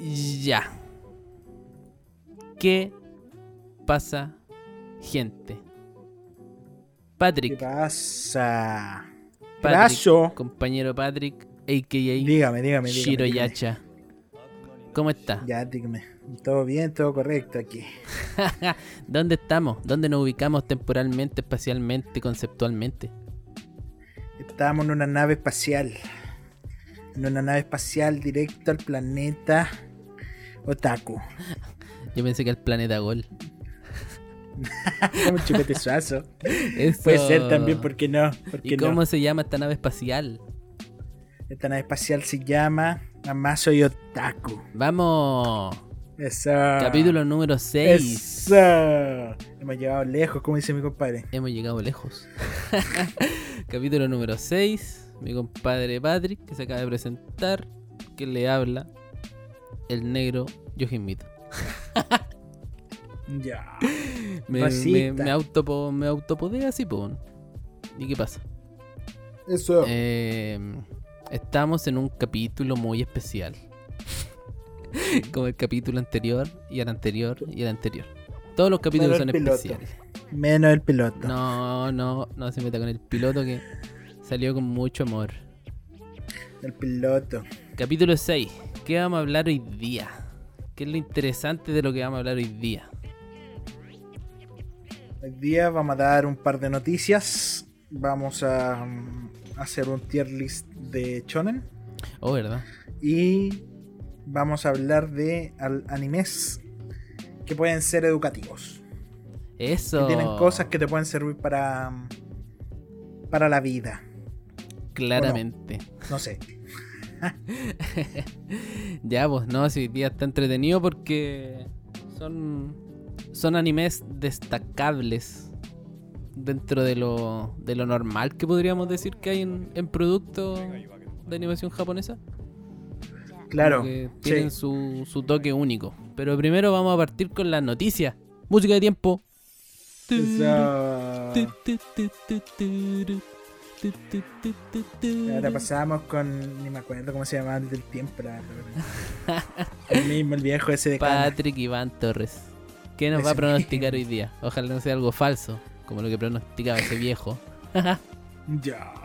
Ya. ¿Qué pasa, gente? Patrick. ¿Qué pasa? Patrick, compañero Patrick, a.k.a. Dígame, dígame, Shiro Yacha. ¿Cómo está? Ya, dígame. Todo bien, todo correcto aquí. ¿Dónde estamos? ¿Dónde nos ubicamos temporalmente, espacialmente, conceptualmente? Estamos en una nave espacial. En una nave espacial directo al planeta Otaku. Yo pensé que al planeta Gol. Como un chupete suazo. Puede ser también, ¿por qué no? ¿Y cómo se llama esta nave espacial? Esta nave espacial se llama Amazo y Otaku. ¡Vamos! Capítulo número 6. Eso. Hemos llegado lejos, como dice mi compadre. Hemos llegado lejos. Capítulo número 6. Mi compadre Patrick, que se acaba de presentar, que le habla el negro Yojimito. ya. Me, me, me, auto, me autopodea así, po. ¿Y qué pasa? Eso. Eh, estamos en un capítulo muy especial. Como el capítulo anterior, y el anterior, y el anterior. Todos los capítulos son especiales. Menos el piloto. No, no, no se meta con el piloto que salió con mucho amor. El piloto. Capítulo 6. ¿Qué vamos a hablar hoy día? ¿Qué es lo interesante de lo que vamos a hablar hoy día? Hoy día vamos a dar un par de noticias. Vamos a hacer un tier list de Chonen. Oh, ¿verdad? Y vamos a hablar de animes que pueden ser educativos. Eso. Que tienen cosas que te pueden servir para para la vida. Claramente. No? sé. ya, pues no, si día está entretenido porque son, son animes destacables dentro de lo, de lo normal que podríamos decir que hay en, en productos de animación japonesa. Claro. tienen su, su toque único. Pero primero vamos a partir con las noticias. Música de tiempo. Ahora pasamos con. Ni me acuerdo cómo se llamaba antes del tiempo. el mismo, el viejo ese de Patrick Iván Torres. ¿Qué nos va a pronosticar hoy día? Ojalá no sea algo falso, como lo que pronosticaba ese viejo. ya.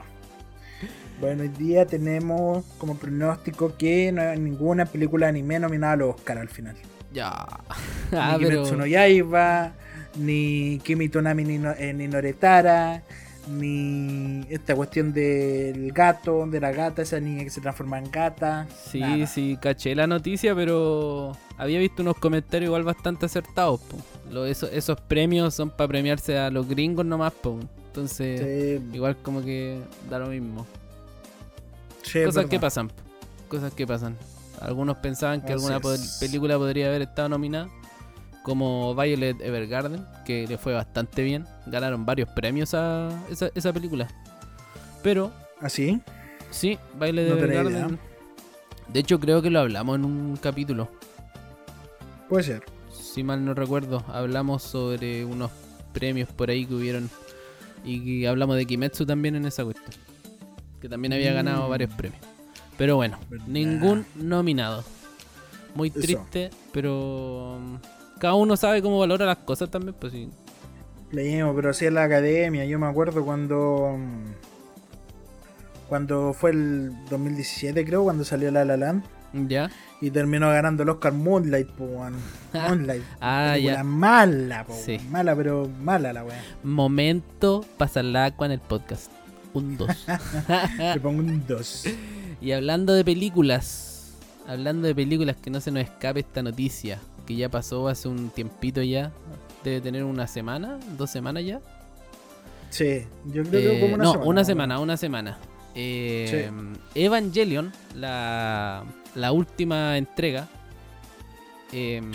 Bueno, hoy día tenemos como pronóstico que no hay ninguna película anime nominada a los Oscar al final. Ya. Ah, ni Kimetsu no Yaiba, ni Kimi Tonami ni, no, eh, ni Noretara, ni esta cuestión del gato, de la gata, esa niña que se transforma en gata. Sí, nada. sí, caché la noticia, pero había visto unos comentarios igual bastante acertados. Po. Lo, eso, esos premios son para premiarse a los gringos nomás, po. entonces Sí. igual como que da lo mismo. Sí, Cosas que pasan, cosas que pasan. Algunos pensaban que Así alguna pod- película podría haber estado nominada, como Violet Evergarden, que le fue bastante bien. Ganaron varios premios a esa, esa película. Pero ¿Ah, sí? De No Evergarden. De hecho, creo que lo hablamos en un capítulo. Puede ser. si mal no recuerdo. Hablamos sobre unos premios por ahí que hubieron. Y hablamos de Kimetsu también en esa cuestión. Que también había ganado mm. varios premios. Pero bueno, ningún nominado. Muy triste, pero mm, cada uno sabe cómo valora las cosas también, pues sí. Leímos, pero así en la academia. Yo me acuerdo cuando. Mm, cuando fue el 2017, creo, cuando salió La La Land. Ya. Y terminó ganando el Oscar Moonlight, po, Moonlight. ah, ya. Mala, po, Mala, pero mala la weá. Momento pasar la agua en el podcast. Un 2. Le pongo un 2. Y hablando de películas, hablando de películas que no se nos escape esta noticia, que ya pasó hace un tiempito ya, debe tener una semana, dos semanas ya. Sí, yo creo que como una no, semana. una semana, una semana. Eh, Evangelion, la, la última entrega, em,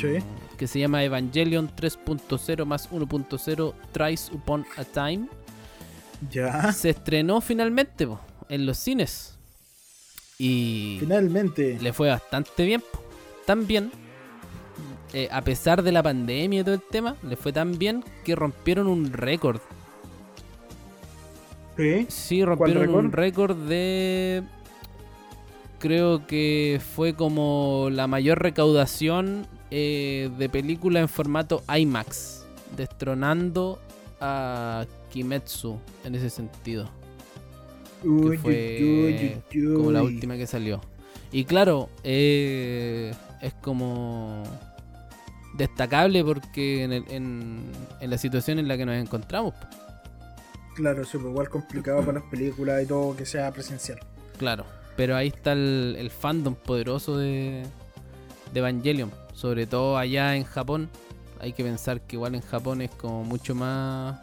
que se llama Evangelion 3.0 más 1.0 Tries Upon a Time, ya. se estrenó finalmente en los cines. Y finalmente le fue bastante bien. Tan bien, eh, a pesar de la pandemia y todo el tema, le fue tan bien que rompieron un récord. ¿Sí? Sí, rompieron un récord de... Creo que fue como la mayor recaudación eh, de película en formato IMAX, destronando a Kimetsu en ese sentido que fue como la última que salió. Y claro, eh, es como destacable porque en, en, la situación en la que nos encontramos. Claro, es igual complicado para las películas y todo que sea presencial. Claro, pero ahí está el, fandom poderoso de, de Evangelion, sobre todo allá en Japón. Hay que pensar que igual en Japón es como mucho más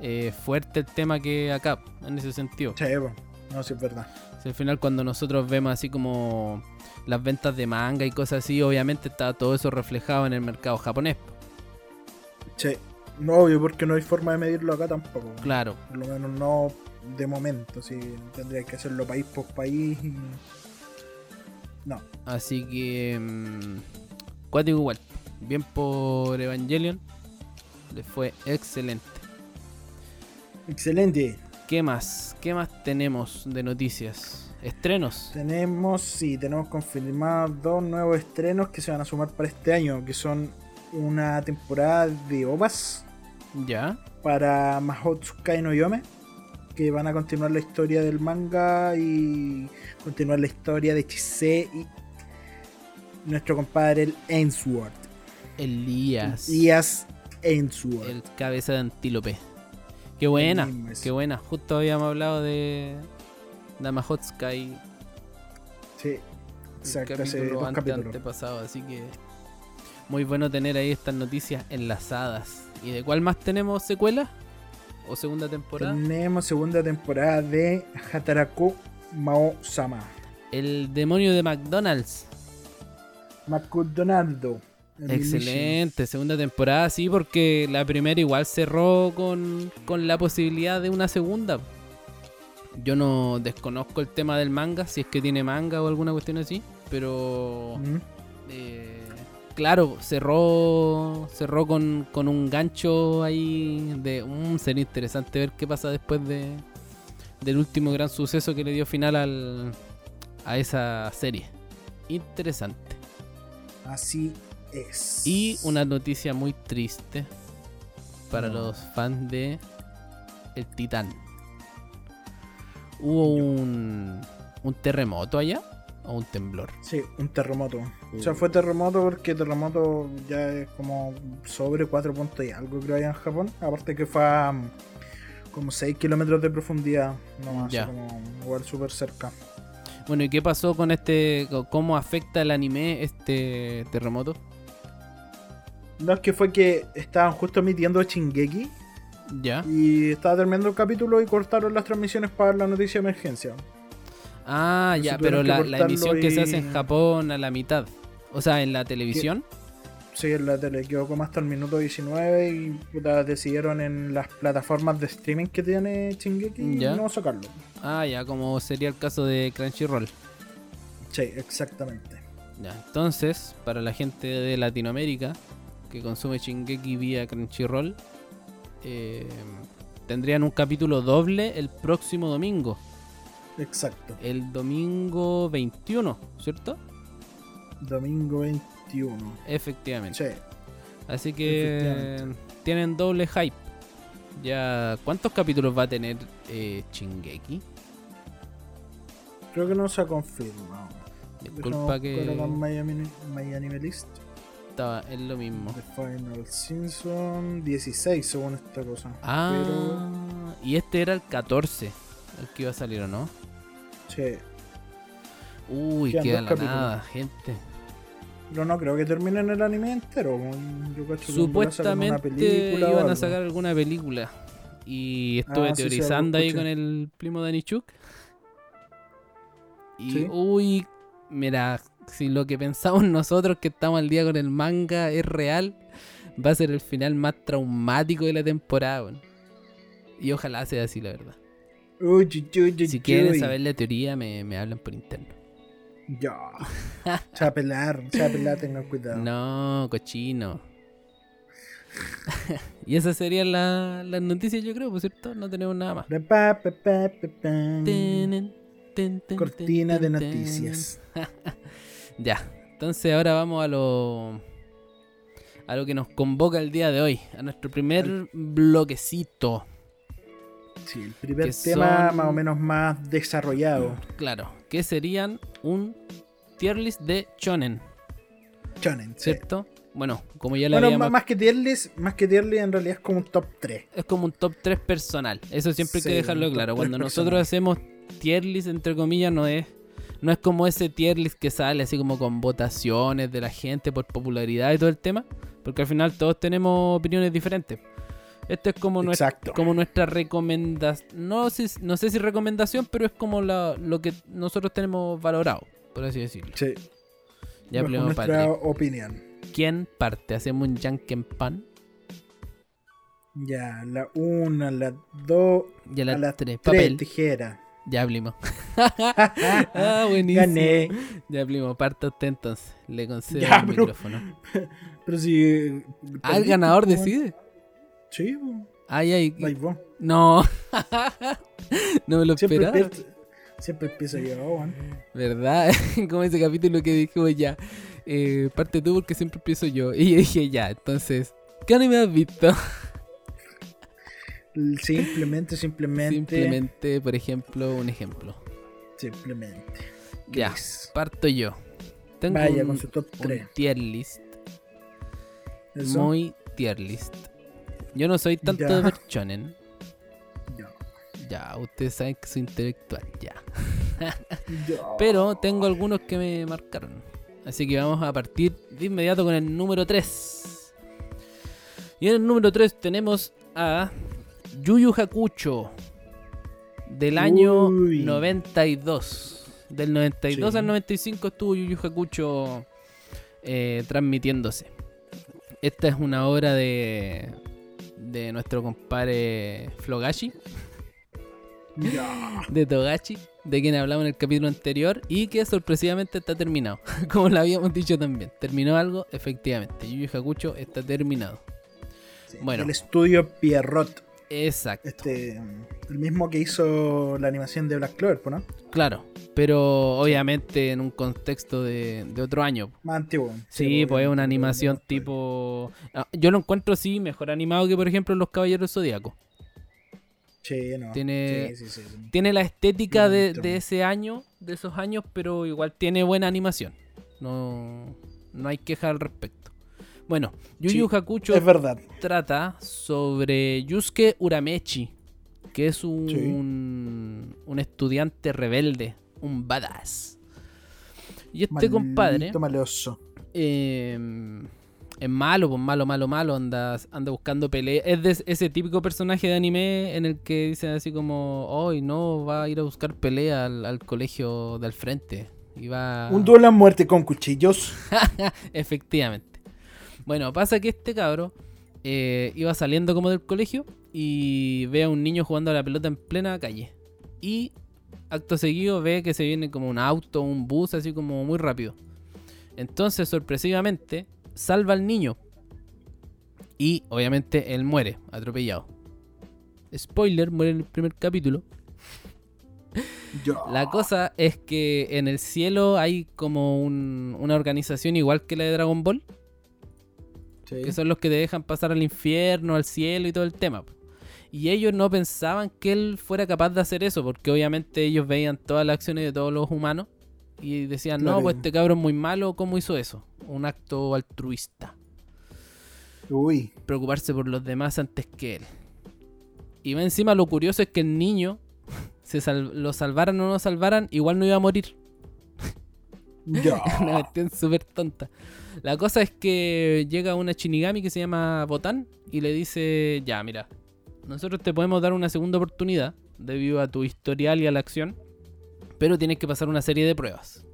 eh, fuerte el tema que acá, en ese sentido. Sí, no, sí es verdad. al final cuando nosotros vemos así como las ventas de manga y cosas así, obviamente está todo eso reflejado en el mercado japonés. Sí, no obvio porque no hay forma de medirlo acá tampoco. Claro. Por lo menos no de momento, sí, tendría que hacerlo país por país No. Así que... Mmm, igual. Bien por Evangelion. Le fue excelente. Excelente. ¿Qué más? ¿Qué más tenemos de noticias? ¿Estrenos? Tenemos, sí, tenemos confirmados dos nuevos estrenos que se van a sumar para este año, que son una temporada de OVAs. Ya. Para Mahotsukai no Yome, que van a continuar la historia del manga y continuar la historia de Chise y nuestro compadre el Ainsworth. Elías. Elías Ainsworth. El cabeza de antílope. Qué buena, qué buena. Justo habíamos hablado de Damahotsukai. Sí, exacto. Hace dos antepasado, así que muy bueno tener ahí estas noticias enlazadas. ¿Y de cuál más tenemos secuela? ¿O segunda temporada? Tenemos segunda temporada de Hataraku Mao-sama. El demonio de McDonald's. McDonaldo. Excelente, segunda temporada, sí, porque la primera igual cerró con, la posibilidad de una segunda. Yo no desconozco el tema del manga, si es que tiene manga o alguna cuestión así, pero eh, claro, cerró cerró con, un gancho ahí de un sería interesante ver qué pasa después de del último gran suceso que le dio final al, a esa serie. Interesante. Así y una noticia muy triste para los fans de El Titán. ¿Hubo un, un terremoto allá? ¿O un temblor? Sí, un terremoto. O sea, fue terremoto porque terremoto ya es como sobre 4 puntos y algo creo allá en Japón. Aparte que fue a como 6 kilómetros de profundidad, no ya. como un lugar súper cerca. Bueno, ¿y qué pasó con este, cómo afecta el anime este terremoto? No, es que fue que estaban justo emitiendo Chingeki. Ya. Y estaba terminando el capítulo y cortaron las transmisiones para la noticia de emergencia. Ah, ya, pero la, emisión que se hace en Japón a la mitad. O sea, en la televisión. Sí, en la tele quedó como hasta el minuto 19 y puta, decidieron en las plataformas de streaming que tiene Chingeki no sacarlo. Ah, ya, como sería el caso de Crunchyroll. Sí, exactamente. Ya, entonces, para la gente de Latinoamérica, que consume Shingeki vía Crunchyroll, eh, tendrían un capítulo doble el próximo domingo. Exacto. El domingo 21, ¿cierto? Domingo 21. Efectivamente. Sí. Así que tienen doble hype. Ya, ¿cuántos capítulos va a tener eh, Shingeki? Creo que no se ha confirmado. Disculpa que. Miami, Miami List. Estaba, es lo mismo. The Final Season 16, según esta cosa. Ah, y este era el 14, el que iba a salir, ¿o no? Sí. Uy, queda la nada, gente. Pero no creo que terminen el anime entero. Supuestamente iban a sacar alguna película. Y estuve ah, teorizando ahí con el primo de Nichuk. Y uy, mira, si lo que pensamos nosotros que estamos al día con el manga es real, va a ser el final más traumático de la temporada. Y ojalá sea así, la verdad. si quieren saber la teoría, me, me hablan por interno. Ya. Chapelar, chapelar, tengan cuidado. No, cochino. y esas serían las noticias, yo creo, por cierto, no tenemos nada más. Cortina de noticias. Ya, entonces ahora vamos a lo a lo que nos convoca el día de hoy, a nuestro primer bloquecito. Sí, el primer tema más o menos más desarrollado. Claro, que serían un tier list de Chonen. Chonen, ¿cierto? Bueno, como ya le bueno, más que tier list, más que tier list en realidad es como un top 3. Es como un top 3 personal. Eso siempre hay que dejarlo claro. Cuando nosotros hacemos tier list entre comillas no es no es como ese tier list que sale así como con votaciones de la gente por popularidad y todo el tema, porque al final todos tenemos opiniones diferentes. Esto es como, nuestra, como nuestra recomendación. No, no sé si recomendación, pero es como lo que nosotros tenemos valorado, por así decirlo. Sí. Ya nuestra opinión. ¿Quién parte? ¿Hacemos un Janken Pan? Ya, la una, la dos, ya la, la tres. Papel. tijera. Ya hablamos. ah, buenísimo. Gané. Ya hablamos. Parta usted entonces. Le concedo el micrófono. Pero si. Ah, el ganador decide. Sí, Ay, ay. No. no me lo siempre esperaba. siempre empiezo yo, Juan. ¿Verdad? Como ese capítulo que dijo ya. Eh, parte tú porque siempre empiezo yo. Y yo dije, ya, entonces. ¿Qué anime has visto? Simplemente, simplemente. Simplemente, por ejemplo, un ejemplo. Simplemente. Ya, parto yo. Tengo Vaya, con su top 3. tier list. Muy tier list. Yo no soy tanto de shonen. Ya. Ya, ustedes saben que soy intelectual, ya. Pero tengo algunos que me marcaron. Así que vamos a partir de inmediato con el número 3. Y en el número 3 tenemos a Yuyu Hakucho del año 92. Del 92 al 95 estuvo Yuyu Hakucho eh, transmitiéndose. Esta es una obra de, de nuestro compadre Flogashi. De Togashi, de quien hablamos en el capítulo anterior y que sorpresivamente está terminado. Como lo habíamos dicho también. Terminó algo, efectivamente. Yuyu Hakucho está terminado. bueno. El estudio Pierrot. Exacto. Este, el mismo que hizo la animación de Black Clover, ¿no? Claro, pero obviamente en un contexto de, otro año. Más antiguo. Sí, pues es una animación tipo... Ah, yo lo encuentro, sí, mejor animado que por ejemplo Los Caballeros Zodíacos. Sí, no. Tiene, tiene la estética de, de, ese año, de esos años, pero igual tiene buena animación. No, no hay queja al respecto. Bueno, Yu Yu Hakucho es verdad. trata sobre Yusuke Uramechi, que es un, un estudiante rebelde, un badass. Y este compadre eh, es malo, pues malo, malo, malo, anda, anda buscando peleas. Es de ese típico personaje de anime en el que dicen así como, hoy no, va a ir a buscar pelea al, al colegio del frente. Y va... Un duelo a muerte con cuchillos. Efectivamente. Bueno, pasa que este cabro eh, iba saliendo como del colegio y ve a un niño jugando a la pelota en plena calle. Y acto seguido ve que se viene como un auto, un bus, así como muy rápido. Entonces, sorpresivamente, salva al niño. Y obviamente él muere, atropellado. Spoiler, muere en el primer capítulo. La cosa es que en el cielo hay como una organización igual que la de Dragon Ball. Que son los que te dejan pasar al infierno, al cielo y todo el tema. Y ellos no pensaban que él fuera capaz de hacer eso, porque obviamente ellos veían todas las acciones de todos los humanos y decían, no, pues este cabrón es muy malo, ¿cómo hizo eso? Un acto altruista. Uy. Preocuparse por los demás antes que él. Y encima lo curioso es que el niño, se lo salvaran o no salvaran, igual no iba a morir. Ya. una cuestión súper tonta. La cosa es que llega una Shinigami que se llama Botan y le dice, ya, mira, nosotros te podemos dar una segunda oportunidad debido a tu historial y a la acción, pero tienes que pasar una serie de pruebas.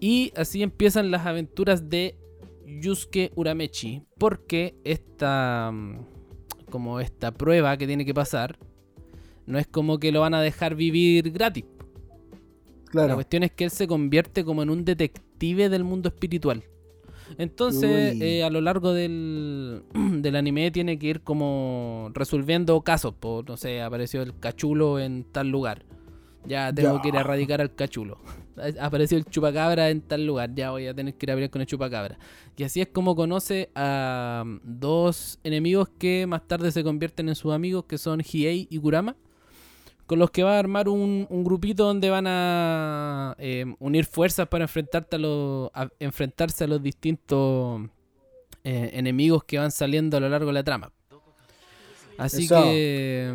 Y así empiezan las aventuras de Yusuke Uramechi, porque esta mm, como esta prueba que tiene que pasar no es como que lo van a dejar vivir gratis. La cuestión es que él se convierte como en un detective del mundo espiritual. Entonces, eh, a lo largo del, del, anime tiene que ir como resolviendo casos. Por, no sé, apareció el cachulo en tal lugar. Ya tengo que ir a erradicar al cachulo. Apareció el chupacabra en tal lugar. Ya voy a tener que ir a pelear con el chupacabra. Y así es como conoce a mm, dos enemigos que más tarde se convierten en sus amigos, que son Hiei y Kurama con los que va a armar un, grupito donde van a eh, unir fuerzas para enfrentarte a los, enfrentarse a los distintos eh, enemigos que van saliendo a lo largo de la trama. Así que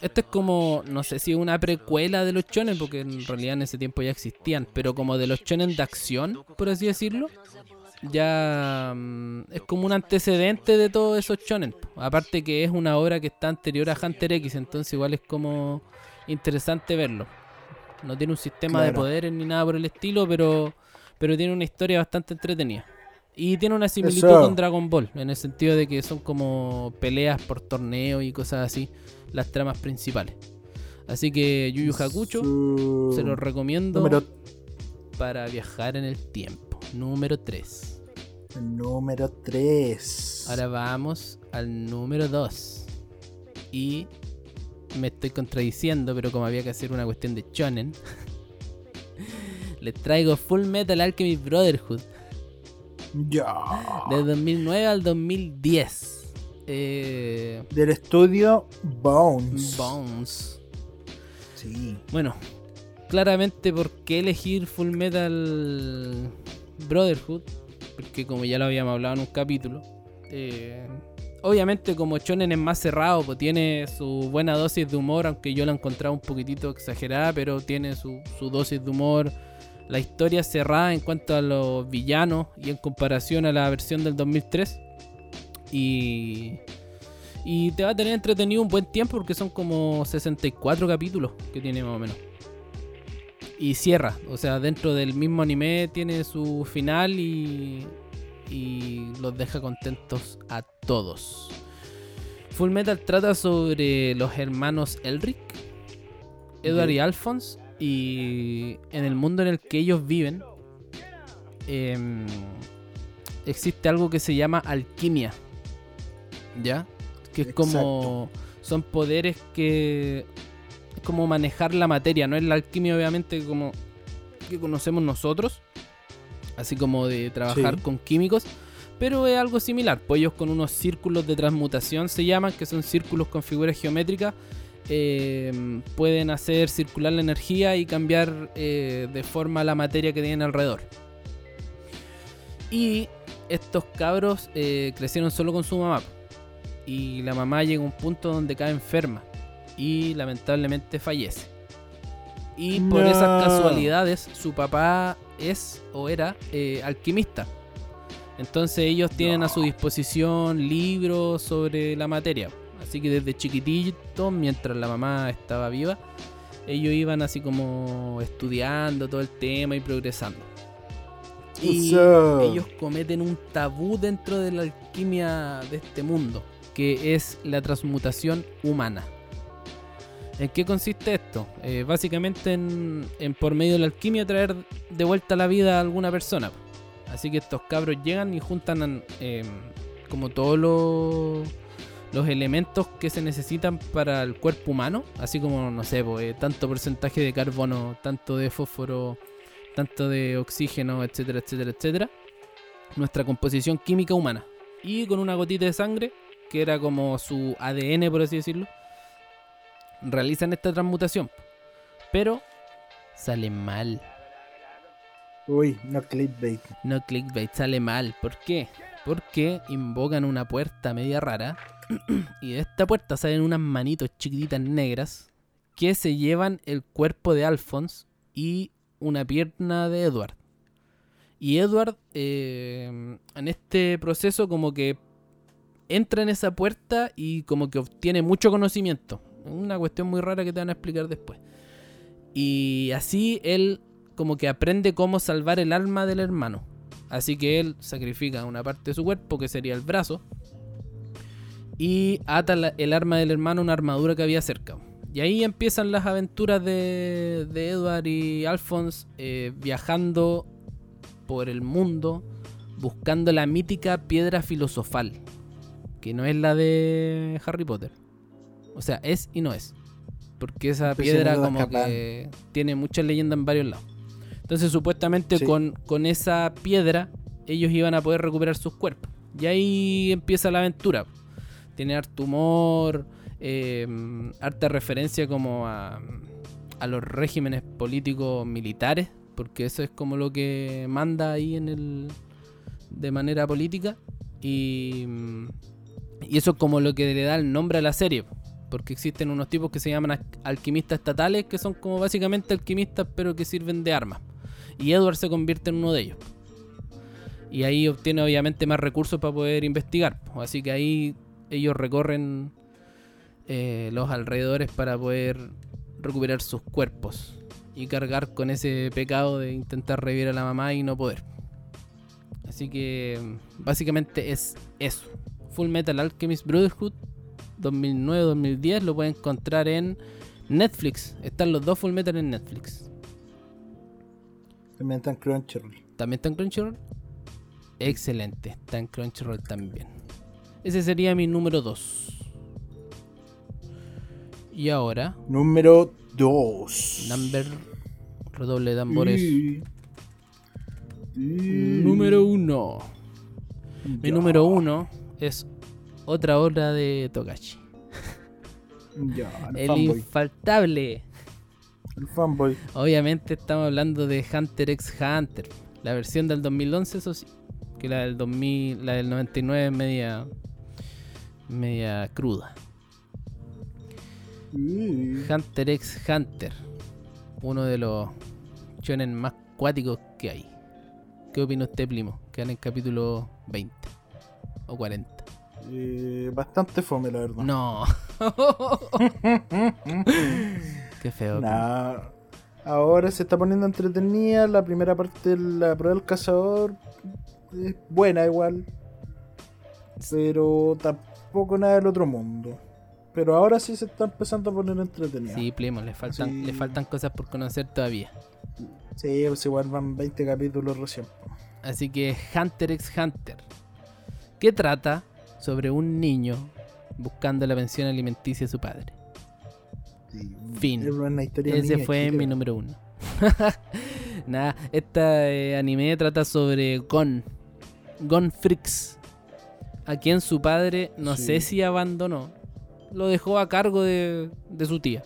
esto es como, no sé si es una precuela de los chonen, porque en realidad en ese tiempo ya existían, pero como de los chonen de acción, por así decirlo. Ya mm, es como un antecedente de todos esos chonen. Aparte que es una obra que está anterior a Hunter X, entonces igual es como interesante verlo. No tiene un sistema de poderes ni nada por el estilo, pero, pero tiene una historia bastante entretenida. Y tiene una similitud con Dragon Ball, en el sentido de que son como peleas por torneo y cosas así, las tramas principales. Así que Yu Yu Hakucho se lo recomiendo para viajar en el tiempo. Número 3. Número 3. Ahora vamos al número 2. Y me estoy contradiciendo, pero como había que hacer una cuestión de chonen, les traigo Full Metal Alchemist Brotherhood. Ya. De 2009 al 2010. Eh, Del estudio Bones. Bones. Sí. Bueno, claramente, ¿por qué elegir Full Metal Brotherhood? Porque como ya lo habíamos hablado en un capítulo, eh, obviamente como Chonen es más cerrado, pues tiene su buena dosis de humor, aunque yo la he encontrado un poquitito exagerada, pero tiene su, dosis de humor. La historia cerrada en cuanto a los villanos y en comparación a la versión del 2003. Y, y te va a tener entretenido un buen tiempo porque son como 64 capítulos que tiene más o menos. Y cierra, o sea, dentro del mismo anime tiene su final y, y los deja contentos a todos. Full Metal trata sobre los hermanos Elric, Edward y Alphonse, y en el mundo en el que ellos viven em, existe algo que se llama alquimia, ¿ya? Que es como son poderes que como manejar la materia, no es la alquimia obviamente como que conocemos nosotros, así como de trabajar con químicos, pero es algo similar, pues ellos con unos círculos de transmutación se llaman, que son círculos con figuras geométricas, eh, pueden hacer circular la energía y cambiar eh, de forma la materia que tienen alrededor. Y estos cabros eh, crecieron solo con su mamá. Y la mamá llega a un punto donde cae enferma y lamentablemente fallece. Y por esas casualidades, su papá es o era eh, alquimista. Entonces ellos tienen a su disposición libros sobre la materia. Así que desde chiquitito, mientras la mamá estaba viva, ellos iban así como estudiando todo el tema y progresando. Y ellos cometen un tabú dentro de la alquimia de este mundo, que es la transmutación humana. ¿En qué consiste esto? Eh, básicamente en, por medio de la alquimia traer de vuelta la vida a alguna persona. Así que estos cabros llegan y juntan em, como todos los, los elementos que se necesitan para el cuerpo humano, así como, no sé, pues, tanto porcentaje de carbono, tanto de fósforo, tanto de oxígeno, etcétera, etcétera, etcétera, nuestra composición química humana. Y con una gotita de sangre, que era como su ADN, por así decirlo, realizan esta transmutación. Pero sale mal. Uy, no clickbait. No clickbait, sale mal. ¿Por qué? Porque invocan una puerta media rara. y de esta puerta salen unas manitos chiquititas negras que se llevan el cuerpo de Alphonse y una pierna de Edward. Y Edward eh, en este proceso como que entra en esa puerta y como que obtiene mucho conocimiento. Una cuestión muy rara que te van a explicar después. Y así él como que aprende cómo salvar el alma del hermano. Así que él sacrifica una parte de su cuerpo, que sería el brazo, y ata el arma del hermano a una armadura que había cerca. Y ahí empiezan las aventuras de, Edward y Alphonse eh, viajando por el mundo buscando la mítica piedra filosofal, que no es la de Harry Potter. O sea, es y no es. Porque esa piedra como que tiene mucha leyenda en varios lados. Entonces supuestamente con, con esa piedra ellos iban a poder recuperar sus cuerpos. Y ahí empieza la aventura. Tiene harto humor, eh, harta referencia como a, a los regímenes políticos militares, porque eso es como lo que manda ahí en el de manera política y, y eso es como lo que le da el nombre a la serie porque existen unos tipos que se llaman alquimistas estatales, que son como básicamente alquimistas, pero que sirven de armas. Y Edward se convierte en uno de ellos. Y ahí obtiene obviamente más recursos para poder investigar. Así que ahí ellos recorren eh, los alrededores para poder recuperar sus cuerpos y cargar con ese pecado de intentar revivir a la mamá y no poder. Así que básicamente es eso. Full Metal Alchemist Brotherhood 2009-2010 lo pueden encontrar en Netflix. Están los dos Full Metal en Netflix. También están Crunchyroll. ¿También están Crunchyroll? Excelente, está en Crunchyroll también. Ese sería mi número 2. Y ahora. Número 2. Number. Redoble de tambores. Número 1. Mi número 1 es otra obra de Togashi. el, infaltable. El fanboy. Obviamente estamos hablando de Hunter x Hunter. La versión del 2011, eso sí. Que la del 2000, la del 99 es media, media cruda. Hunter x Hunter. Uno de los shonen más cuáticos que hay. ¿Qué opina usted, primo? Quedan en el capítulo 20 o 40. Eh, bastante fome, la verdad. No. Qué feo. Ahora se está poniendo entretenida. La primera parte de la prueba del cazador es buena igual. Pero tampoco nada del otro mundo. Pero ahora sí se está empezando a poner entretenida. Sí, Plimo, le faltan, le faltan cosas por conocer todavía. Sí, pues igual van 20 capítulos recién. Así que Hunter x Hunter. ¿Qué trata? Sobre un niño buscando la pensión alimenticia de su padre. fin. Ese fue mi número uno. Nada, esta eh, anime trata sobre Gon. Gon Freaks. A quien su padre, no sé si abandonó, lo dejó a cargo de, de su tía.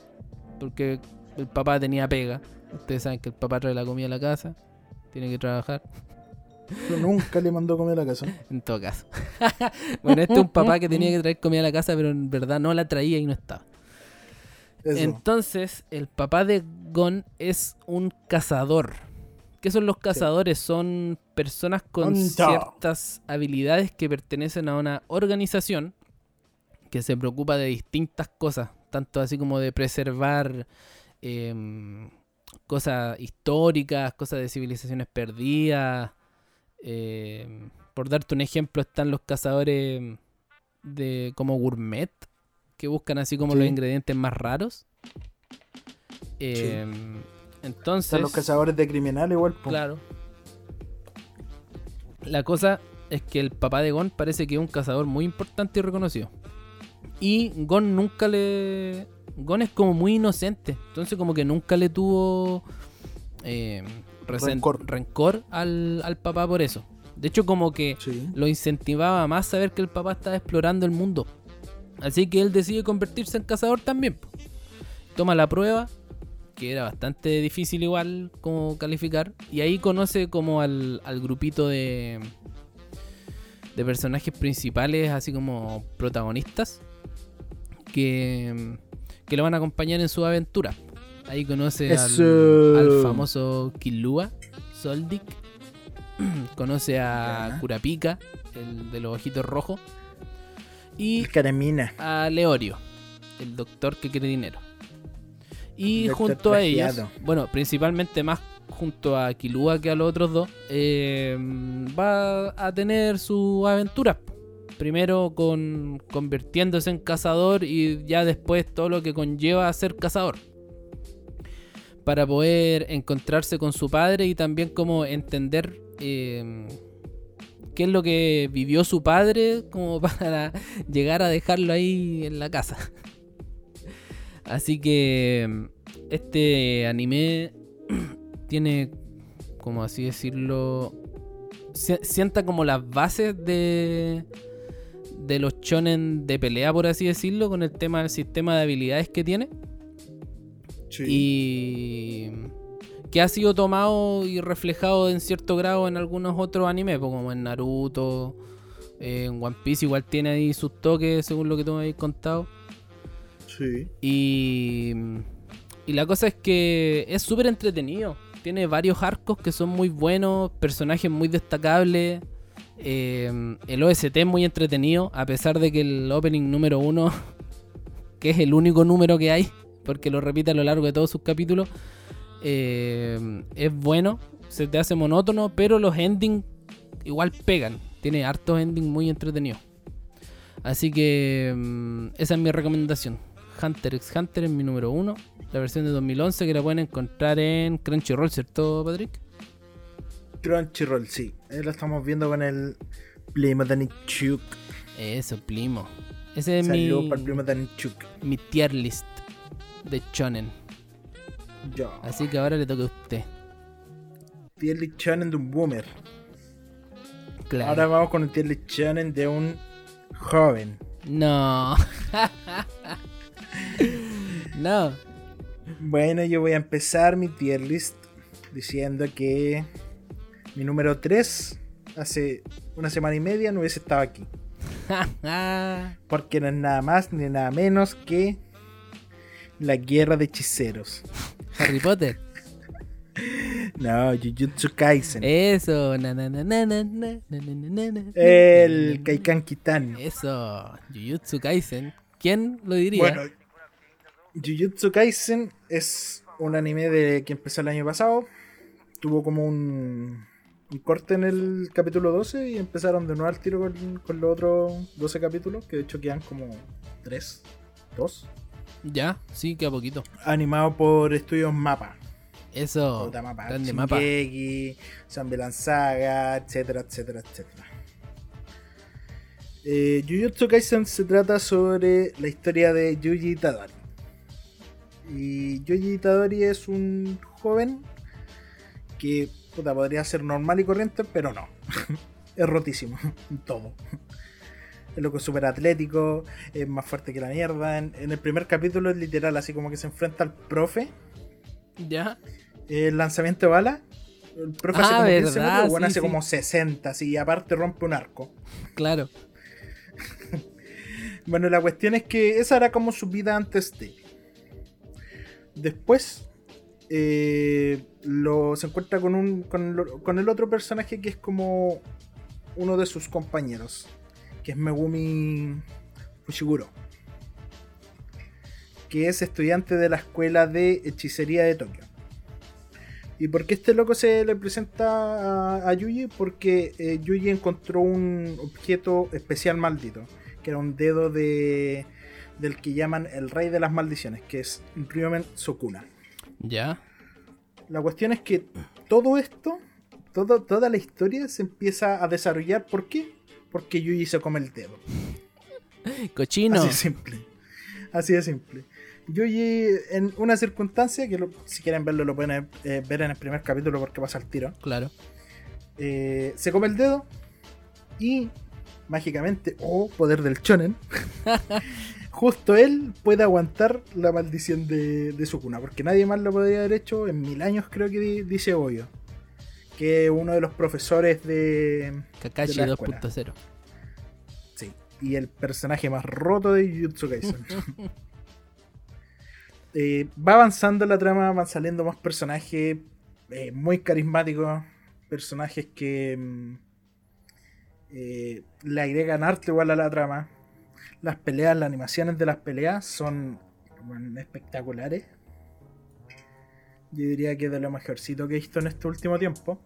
Porque el papá tenía pega. Ustedes saben que el papá trae la comida a la casa, tiene que trabajar. Pero nunca le mandó comida a la casa. en todo caso. bueno, este es un papá que tenía que traer comida a la casa, pero en verdad no la traía y no estaba. Entonces, el papá de Gon es un cazador. ¿Qué son los cazadores? Son personas con ciertas habilidades que pertenecen a una organización que se preocupa de distintas cosas, tanto así como de preservar em, cosas históricas, cosas de civilizaciones perdidas, eh, por darte un ejemplo, están los cazadores de como gourmet, que buscan así como los ingredientes más raros. Eh, entonces. los cazadores de criminal igual. Claro. La cosa es que el papá de Gon parece que es un cazador muy importante y reconocido. Y Gon nunca le. Gon es como muy inocente. Entonces, como que nunca le tuvo. Eh, rencor, al, papá por eso. De hecho, como que lo incentivaba más saber que el papá estaba explorando el mundo. Así que él decide convertirse en cazador también. Toma la prueba, que era bastante difícil igual como calificar. Y ahí conoce como al, al grupito de, de personajes principales, así como protagonistas, que, que lo van a acompañar en su aventura. Ahí conoce al, famoso Killua, Soldik. conoce a Kurapika, el de los ojitos rojos. Y a Leorio, el doctor que quiere dinero. Y junto a ellos, bueno, principalmente más junto a Kilua que a los otros dos, eh, va a tener su aventura. Primero con convirtiéndose en cazador y ya después todo lo que conlleva ser cazador para poder encontrarse con su padre y también como entender eh, qué es lo que vivió su padre como para llegar a dejarlo ahí en la casa. Así que este anime tiene, como así decirlo, sienta como las bases de de los chonen de pelea, por así decirlo, con el tema del sistema de habilidades que tiene. Y que ha sido tomado y reflejado en cierto grado en algunos otros animes, como en Naruto, en One Piece igual tiene ahí sus toques, según lo que tú me habéis contado. Sí. Y, y la cosa es que es súper entretenido. Tiene varios arcos que son muy buenos, personajes muy destacables. Eh, el OST es muy entretenido, a pesar de que el opening número uno, que es el único número que hay, porque lo repite a lo largo de todos sus capítulos, eh, es bueno, se te hace monótono, pero los endings igual pegan. Tiene hartos endings muy entretenidos. Así que mm, esa es mi recomendación. Hunter x Hunter es mi número uno. La versión de 2011 que la pueden encontrar en Crunchyroll, ¿cierto, Patrick? Crunchyroll, sí. Ahí lo estamos viendo con el Plimo Chuk. Eso, Plimo. Ese es mi, mi tier list de Chonen. Así que ahora le toca a usted. Tier list Chonen de un boomer. Ahora vamos con el tier list Chonen de un joven. No. no. Bueno, yo voy a empezar mi tier list diciendo que mi número 3 hace una semana y media no hubiese estado aquí. Porque no es nada más ni nada menos que la guerra de hechiceros. Harry Potter. No, Jujutsu Kaisen. Eso, El Kaikan Kitan. Eso, Jujutsu Kaisen. ¿Quién lo diría? Bueno, Jujutsu Kaisen es un anime de que empezó el año pasado. Tuvo como un, un corte en el capítulo 12 y empezaron de nuevo al tiro con, con los otros 12 capítulos, que de hecho quedan como 3, 2. Ya, sí, queda poquito. Animado por estudios Mapa. Eso, mapa, grande mapa. Saga, etcétera, etcétera, etcétera. Eh, Jujutsu Kaisen se trata sobre la historia de Yuji Itadori. Y Yuji Itadori es un joven que podría ser normal y corriente, pero no. es rotísimo en todo. Es loco súper atlético, es más fuerte que la mierda. En, el primer capítulo es literal, así como que se enfrenta al profe. Ya. El lanzamiento de bala. El profe hace ah, como 15 metros, bueno, hace como 60, así, y aparte rompe un arco. Claro. bueno, la cuestión es que esa era como su vida antes de. Después eh, lo, se encuentra con, un, con, el otro personaje que es como uno de sus compañeros, que es Megumi Fushiguro, que es estudiante de la escuela de hechicería de Tokio. ¿Y por qué este loco se le presenta a, Yuji? Porque eh, Yuji encontró un objeto especial maldito, que era un dedo de, del que llaman el rey de las maldiciones, que es Ryomen Sokuna. Ya. La cuestión es que todo esto todo, toda la historia se empieza a desarrollar. ¿Por qué? Porque Yuji se come el dedo. Cochino. Así de simple. Así de simple. Yuji, en una circunstancia que si quieren verlo, lo pueden eh, ver en el primer capítulo porque pasa el tiro. Claro. Eh, se come el dedo y mágicamente, oh, poder del chonen, justo él puede aguantar la maldición de, de, su cuna, porque nadie más lo podría haber hecho en mil años, creo que dice Hoyo, que es uno de los profesores de Kakashi 2.0. Sí, y el personaje más roto de Jujutsu Kaisen. Eh, va avanzando la trama, van saliendo más personajes eh, muy carismáticos, personajes que mm, eh, le agregan arte igual a la trama. Las peleas, las animaciones de las peleas son espectaculares. Yo diría que es de lo mejorcito que he visto en este último tiempo.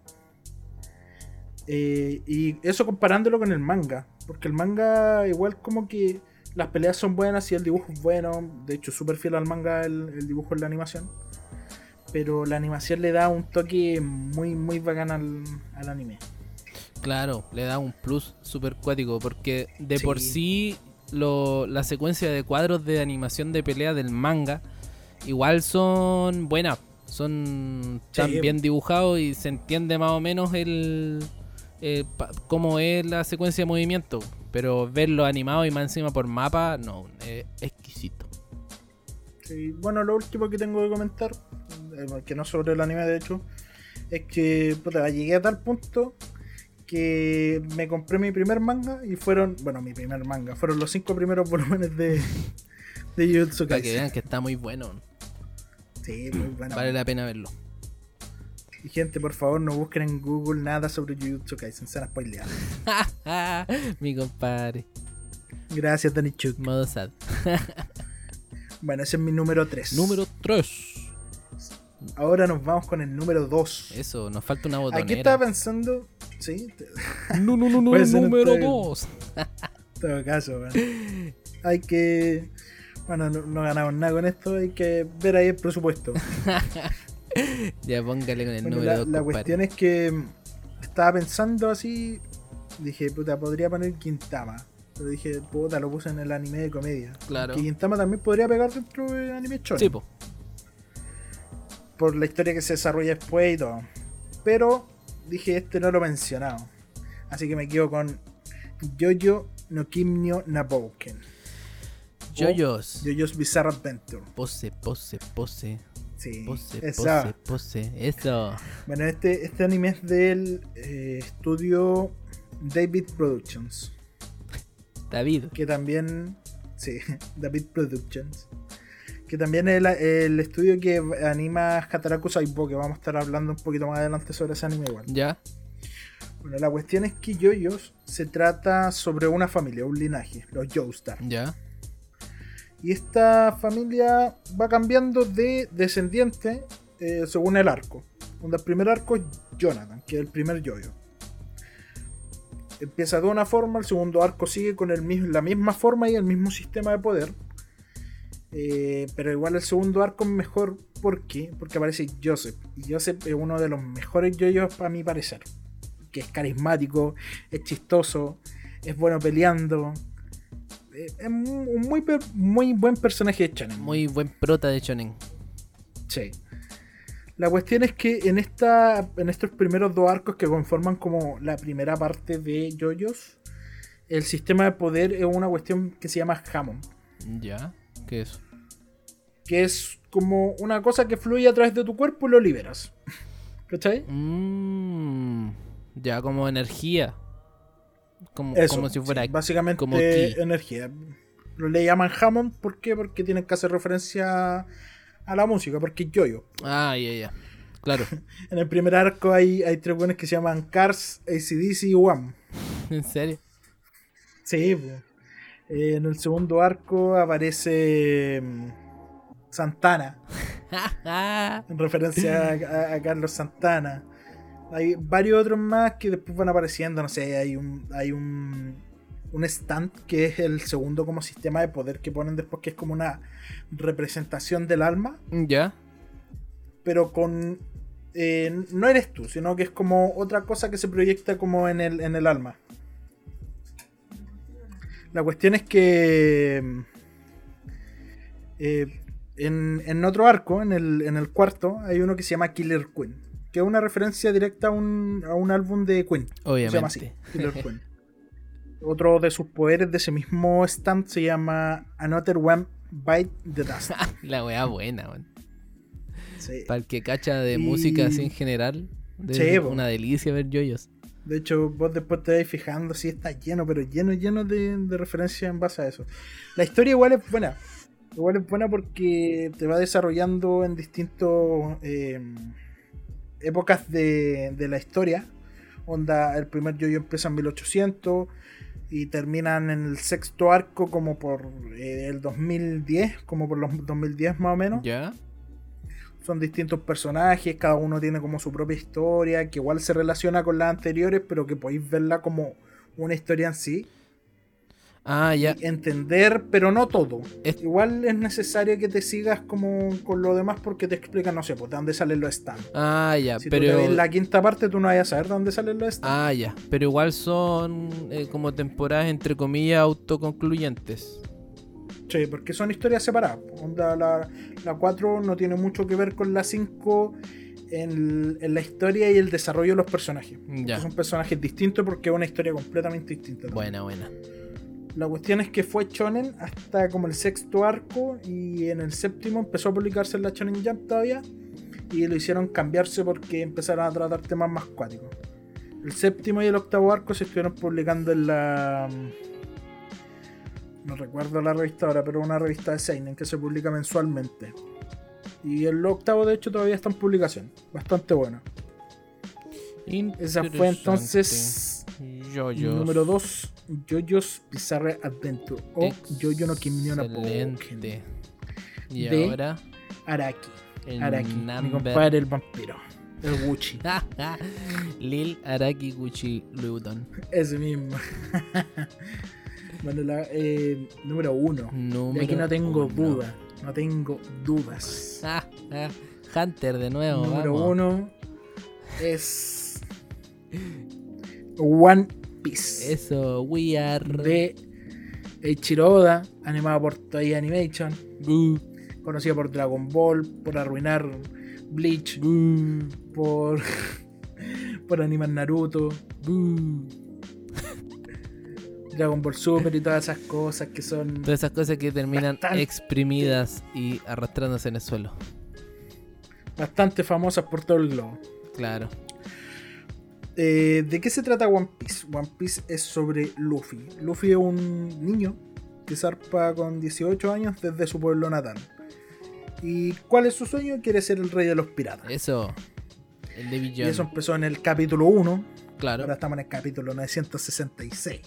y eso comparándolo con el manga. Porque el manga igual como que las peleas son buenas y el dibujo es bueno. De hecho, súper fiel al manga el, dibujo en la animación. Pero la animación le da un toque muy, muy bacán al, anime. Claro, le da un plus súper cuático. Porque de por sí la secuencia de cuadros de animación de pelea del manga igual son buenas. Son tan bien dibujados y se entiende más o menos el, eh, cómo es la secuencia de movimiento. Pero verlo animado y más encima por mapa, no, es exquisito. bueno, lo último que tengo que comentar, eh, que no sobre el anime de hecho, es que llegué a tal punto que me compré mi primer manga y fueron, bueno, mi primer manga, fueron los cinco primeros volúmenes de, de Jujutsu Para que vean que está muy bueno. Sí, muy bueno. Vale la pena verlo. Y gente, por favor, no busquen en Google nada sobre Jujutsu Kaisen, se van a spoilear. Mi compadre. Gracias, Danny Chuk. Modo sad. bueno, ese es mi número 3. Número 3. Ahora nos vamos con el número 2. Eso, nos falta una botonera. Aquí estaba pensando. Sí. No, no, no, no, el número 2. En todo caso, bueno. Hay que. Bueno, no, no, ganamos nada con esto, hay que ver ahí el presupuesto. ya póngale con el número La, la cuestión es que estaba pensando así. Dije, puta, podría poner Quintama. Pero dije, puta, lo puse en el anime de comedia. Claro. Que Quintama también podría pegar dentro de anime shonen. Sí, po. Por la historia que se desarrolla después y todo. Pero dije, este no lo he mencionado. Así que me quedo con Jojo no Kimnyo Napouken. Jojos. Jojos Bizarre Adventure. Pose, pose, pose. Sí, pose, pose, pose, eso. Bueno, este, este anime es del eh, estudio David Productions. David. Que también. Sí, David Productions. Que también es el, estudio que anima Hataraku Saibo, que vamos a estar hablando un poquito más adelante sobre ese anime igual. Ya. Bueno, la cuestión es que Yoyos se trata sobre una familia, un linaje, los Joestar. Ya. Y esta familia va cambiando de descendiente eh, según el arco. El primer arco es Jonathan, que es el primer yoyo. Empieza de una forma, el segundo arco sigue con el la misma forma y el mismo sistema de poder. Eh, pero igual el segundo arco es mejor. ¿Por qué? Porque aparece Joseph. Y Joseph es uno de los mejores yoyos a mi parecer. Que es carismático, es chistoso, es bueno peleando es un muy, muy buen personaje de Shonen. Muy buen prota de Shonen. Sí. La cuestión es que en, esta, en estos primeros dos arcos que conforman como la primera parte de Yoyos, el sistema de poder es una cuestión que se llama Hammond. ¿Ya? ¿Qué es? Que es como una cosa que fluye a través de tu cuerpo y lo liberas. ¿Cachai? Mmm. ya, como energía. Como, si fuera. básicamente como energía. Le llaman Hammond, ¿por qué? Porque tienen que hacer referencia a la música, porque es yo-yo. Ah, ya, ya. Claro. en el primer arco hay, hay tres buenos que se llaman Cars, ACDC y One. ¿En serio? Sí, pues. en el segundo arco aparece mm, Santana. en referencia a Carlos Santana. Hay varios otros más que después van apareciendo, no sé, hay un, hay un, un stand que es el segundo como sistema de poder que ponen después, que es como una representación del alma. Ya. Pero con eh, no eres tú, sino que es como otra cosa que se proyecta como en el, en el alma. La cuestión es que eh, en, otro arco, en el, en el, cuarto, hay uno que se llama Killer Queen, que es una referencia directa a un, a un álbum de Queen. Obviamente. Se llama así, Killer Queen. Otro de sus poderes de ese mismo stand se llama Another One Bite the Dust. La wea buena, weón. Para el que cacha de música así en general, es una delicia ver yoyos. De hecho, vos después te vais fijando si está lleno, pero lleno, lleno de, de referencias en base a eso. La historia igual es buena. Igual es buena porque te va desarrollando en distintos eh, épocas de, de, la historia. Onda, el primer yoyo empieza en 1800 y terminan en el sexto arco como por eh, el 2010, como por los 2010 más o menos. Ya son distintos personajes, cada uno tiene como su propia historia, que igual se relaciona con las anteriores, pero que podéis verla como una historia en sí. Ah, ya. entender, pero no todo. Igual es necesario que te sigas como con lo demás porque te explican, no sé, pues de dónde salen los stands. Ah, ya, si pero. en la quinta parte tú no vayas a saber de dónde salen los stands. Ah, ya. Pero igual son eh, como temporadas entre comillas autoconcluyentes. Sí, porque son historias separadas. Onda, la, la 4 no tiene mucho que ver con la 5 en, la historia y el desarrollo de los personajes. Son personajes distintos porque es una historia completamente distinta. Buena, buena. La cuestión es que fue Shonen hasta como el sexto arco y en el séptimo empezó a publicarse en la Shonen Jump todavía y lo hicieron cambiarse porque empezaron a tratar temas más cuáticos. El séptimo y el octavo arco se estuvieron publicando en la no recuerdo la revista ahora, pero una revista de Seinen que se publica mensualmente. Y el octavo, de hecho, todavía está en publicación. Bastante bueno. Esa fue entonces. Número 2, JoJo's Bizarre Adventure. O JoJo no Kimi no Y ahora. Araki. Araki. Mi compadre el vampiro. El Gucci. Lil Araki Gucci Louis Ese mismo. Bueno, la, eh, número uno. de aquí no tengo dudas. No tengo dudas. Hunter de nuevo. Número uno es One Piece. Eso, We Are. De Eiichiro Oda, animado por Toei Animation. Conocido por Dragon Ball, por arruinar Bleach, por, por animar Naruto. Dragon Ball Super y todas esas cosas que son. Todas esas cosas que terminan exprimidas y arrastrándose en el suelo. Bastante famosas por todo el globo. Claro. Eh, ¿De qué se trata One Piece? One Piece es sobre Luffy. Luffy es un niño que zarpa con 18 años desde su pueblo natal. ¿Y cuál es su sueño? Quiere ser el rey de los piratas. Eso. El de Y eso empezó en el capítulo 1. Claro. Ahora estamos en el capítulo 966.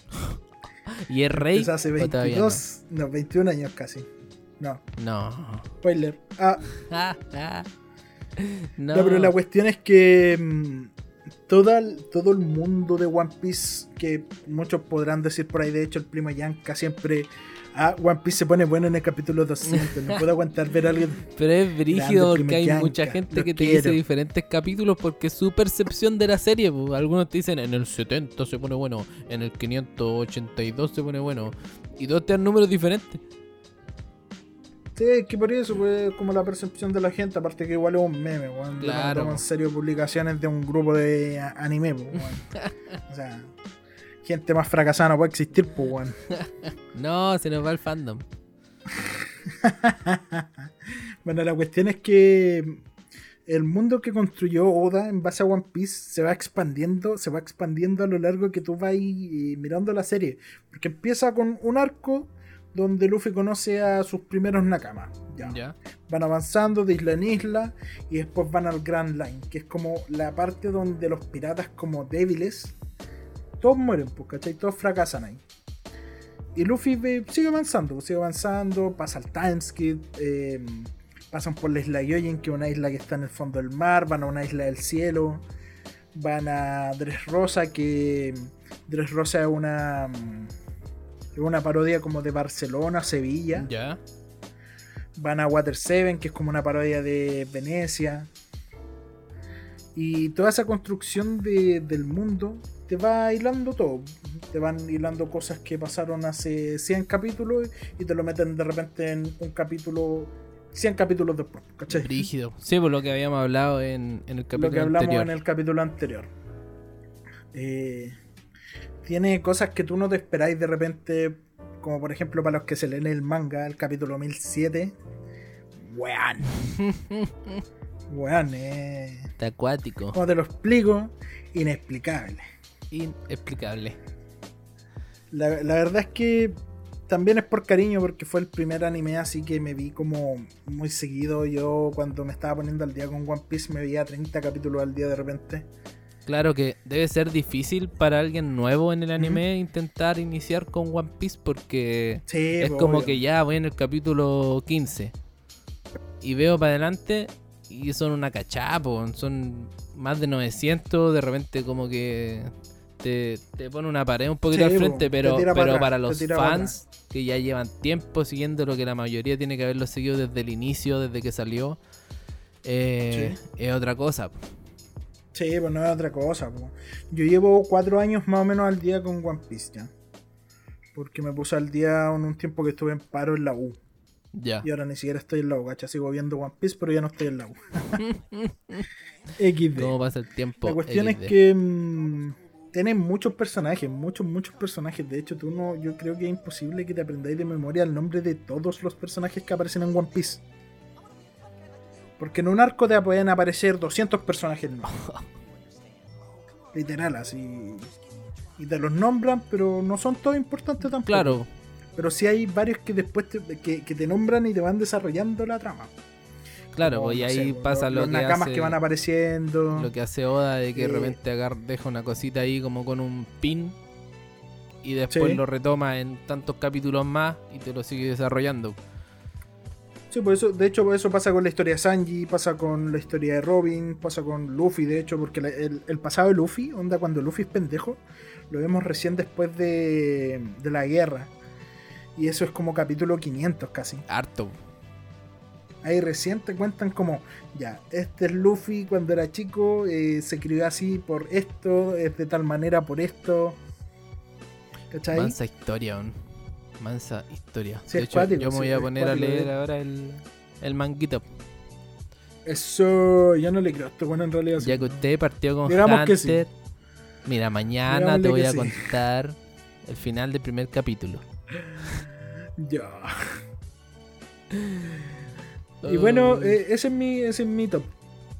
¿Y es rey? hace 22, no? 21 años casi. No. No. Spoiler. Ah. no. pero la cuestión es que mm, todo el mundo de One Piece, que muchos podrán decir por ahí, de hecho el primo Yanka siempre Ah, One Piece se pone bueno en el capítulo 200. No puedo aguantar ver algo. Pero es brígido porque hay mucha gente que te dice diferentes capítulos porque es su percepción de la serie. Algunos te dicen en el 70 se pone bueno, en el 582 se pone bueno. Y todos te dan números diferentes. Sí, que por eso, pues, como la percepción de la gente, aparte que igual es un meme, weón. Claro. en serio publicaciones de un grupo de anime, weón. o sea gente más fracasada no puede existir, pues, weón. no, se nos va el fandom. bueno, la cuestión es que el mundo que construyó Oda en base a One Piece se va expandiendo, se va expandiendo a lo largo que tú vas eh, mirando la serie. Porque empieza con un arco donde Luffy conoce a sus primeros Nakamas. Ya. Van avanzando de isla en isla y después van al Grand Line, que es como la parte donde los piratas como débiles todos mueren, pues, ¿cachai? Todos fracasan ahí. Y Luffy sigue avanzando, pues, sigue avanzando, pasa al Timeskid, eh, pasan por la isla Yoyin, que es una isla que está en el fondo del mar, van a una isla del cielo, van a Dressrosa, que Dressrosa es una, es una parodia como de Barcelona, Sevilla. Ya. Van a Water Seven, que es como una parodia de Venecia. Y toda esa construcción del mundo te va hilando todo. Te van hilando cosas que pasaron hace 100 capítulos y te lo meten de repente en un capítulo 100 capítulos después, ¿cachai? Rígido. Sí, por lo que habíamos hablado en, el capítulo Lo que hablamos en el capítulo anterior. Eh, tiene cosas que tú no te esperáis de repente, como por ejemplo para los que se leen el manga, el capítulo 1007. Weón. Weón, eh. Está acuático. Como te lo explico, inexplicable. Inexplicable. La, la verdad es que también es por cariño, porque fue el primer anime así que me vi como muy seguido. Yo cuando me estaba poniendo al día con One Piece me veía 30 capítulos al día de repente. Claro que debe ser difícil para alguien nuevo en el anime intentar iniciar con One Piece porque es como que ya voy en el capítulo 15 y veo para adelante y son una cachapo, son más de 900, de repente como que te, pone una pared un poquito al frente, pero, pero para, los fans que ya llevan tiempo siguiendo lo que la mayoría tiene que haberlo seguido desde el inicio, desde que salió, eh, es otra cosa. Sí, pues no es otra cosa. Yo llevo cuatro años más o menos al día con One Piece ya. Porque me puse al día en un tiempo que estuve en paro en la U. Ya. Y ahora ni siquiera estoy en la U, ¿cachai? Sigo viendo One Piece, pero ya no estoy en la U. XD. ¿Cómo pasa el tiempo? La cuestión es que mm, tiene muchos personajes, muchos, muchos personajes. De hecho, tú no, yo creo que es imposible que te aprendáis de memoria el nombre de todos los personajes que aparecen en One Piece. Porque en un arco te pueden aparecer 200 personajes Literal, así. Y te los nombran, pero no son todos importantes tampoco. Claro. Pero sí hay varios que después te, que, que te nombran y te van desarrollando la trama. Claro, pues y ahí pasa lo, que hace, que van apareciendo. Lo que hace Oda de que de repente agar, deja una cosita ahí como con un pin y después lo retoma en tantos capítulos más y te lo sigue desarrollando. Sí, por eso, de hecho, eso pasa con la historia de Sanji, pasa con la historia de Robin, pasa con Luffy, de hecho, porque el, pasado de Luffy, onda cuando Luffy es pendejo, lo vemos recién después de, de la guerra. Y eso es como capítulo 500 casi. Harto. Ahí recién te cuentan como, ya, este es Luffy cuando era chico, eh, se crió así por esto, es de tal manera por esto. ¿Cachai? Mansa historia, mansa historia. de hecho, yo me voy a poner a leer ahora el, el manguito. Eso, ya no le creo esto bueno en realidad. Ya que usted partió con Hunter, mira, mañana te voy a contar el final del primer capítulo. Ya. Y bueno, eh, ese, es mi, ese es mi top.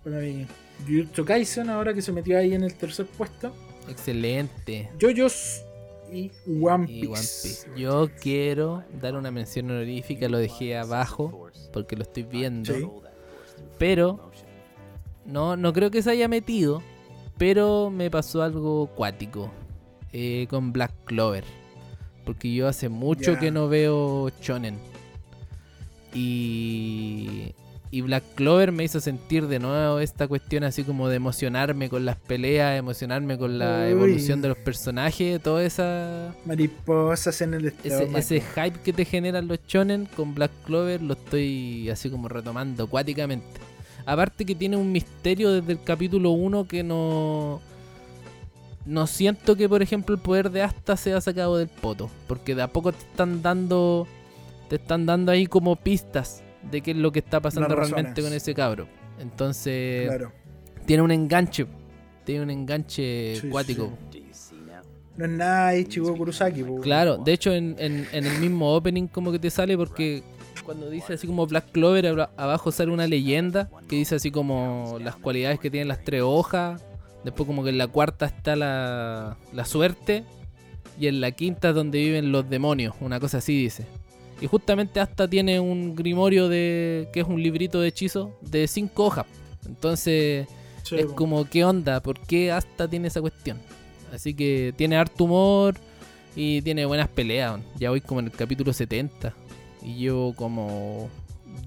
Para mí. Jujutsu Kaisen, ahora que se metió ahí en el tercer puesto. Excelente. Jojos y One Piece. Yo quiero dar una mención honorífica, lo dejé abajo porque lo estoy viendo. Pero no, no creo que se haya metido. Pero me pasó algo cuático eh, con Black Clover. Porque yo hace mucho que no veo Shonen. Y, y Black Clover me hizo sentir de nuevo esta cuestión así como de emocionarme con las peleas, emocionarme con la evolución de los personajes, toda esa... Mariposas en el ese, ese, hype que te generan los shonen con Black Clover lo estoy así como retomando acuáticamente. Aparte que tiene un misterio desde el capítulo 1 que no... No siento que, por ejemplo, el poder de Asta sea sacado del poto. Porque de a poco te están dando te están dando ahí como pistas de qué es lo que está pasando realmente con ese cabro. Entonces, tiene un enganche, tiene un enganche acuático. No es nada Ichigo Kurosaki. Claro, de hecho en, el mismo opening como que te sale porque cuando dice así como Black Clover, abajo sale una leyenda que dice así como las cualidades que tienen las tres hojas. Después como que en la cuarta está la, la suerte. Y en la quinta es donde viven los demonios. Una cosa así dice. Y justamente hasta tiene un grimorio de. que es un librito de hechizo de cinco hojas. Entonces. es como, ¿qué onda? ¿Por qué hasta tiene esa cuestión? Así que tiene harto humor y tiene buenas peleas. Ya voy como en el capítulo 70. Y llevo como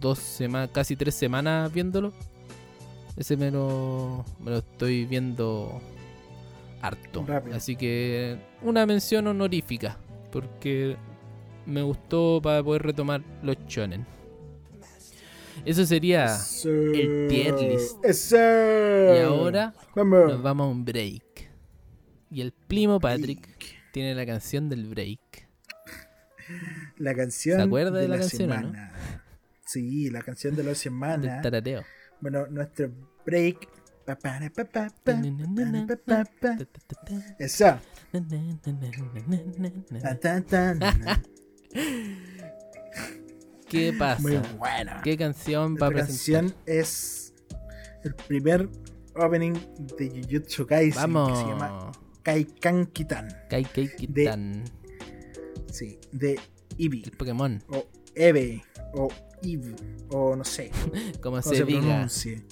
dos semanas, casi tres semanas viéndolo. Ese me lo, me lo estoy viendo harto. Así que una mención honorífica. Porque me gustó para poder retomar los shonen. Eso sería el tier list. Eso. Y ahora nos vamos a un break. Y el primo Patrick tiene la canción del break. La canción. ¿Se acuerda de, la, canción? Semana. Sí, la canción de la semana. Del tarateo. Bueno, nuestro break. Esa. ¿Qué pasa? Muy buena. ¿Qué canción va a presentar? canción es el primer opening de Jujutsu Kaisen Vamos. que se llama Kaikan Kitan. Kai Kai Kitan. Sí, de Eevee El Pokémon. o Eve o Eve o no sé Como cómo se, se diga. pronuncie.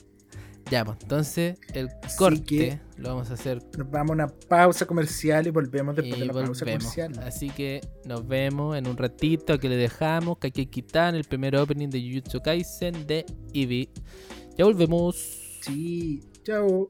Ya, pues entonces el corte que- lo vamos a hacer Nos vamos a una pausa comercial y volvemos después y de la pausa comercial. Así que nos vemos en un ratito que le dejamos Kai Kai Kitan, el primer opening de Jujutsu Kaisen de Eevee. Ya volvemos. Sí, chao.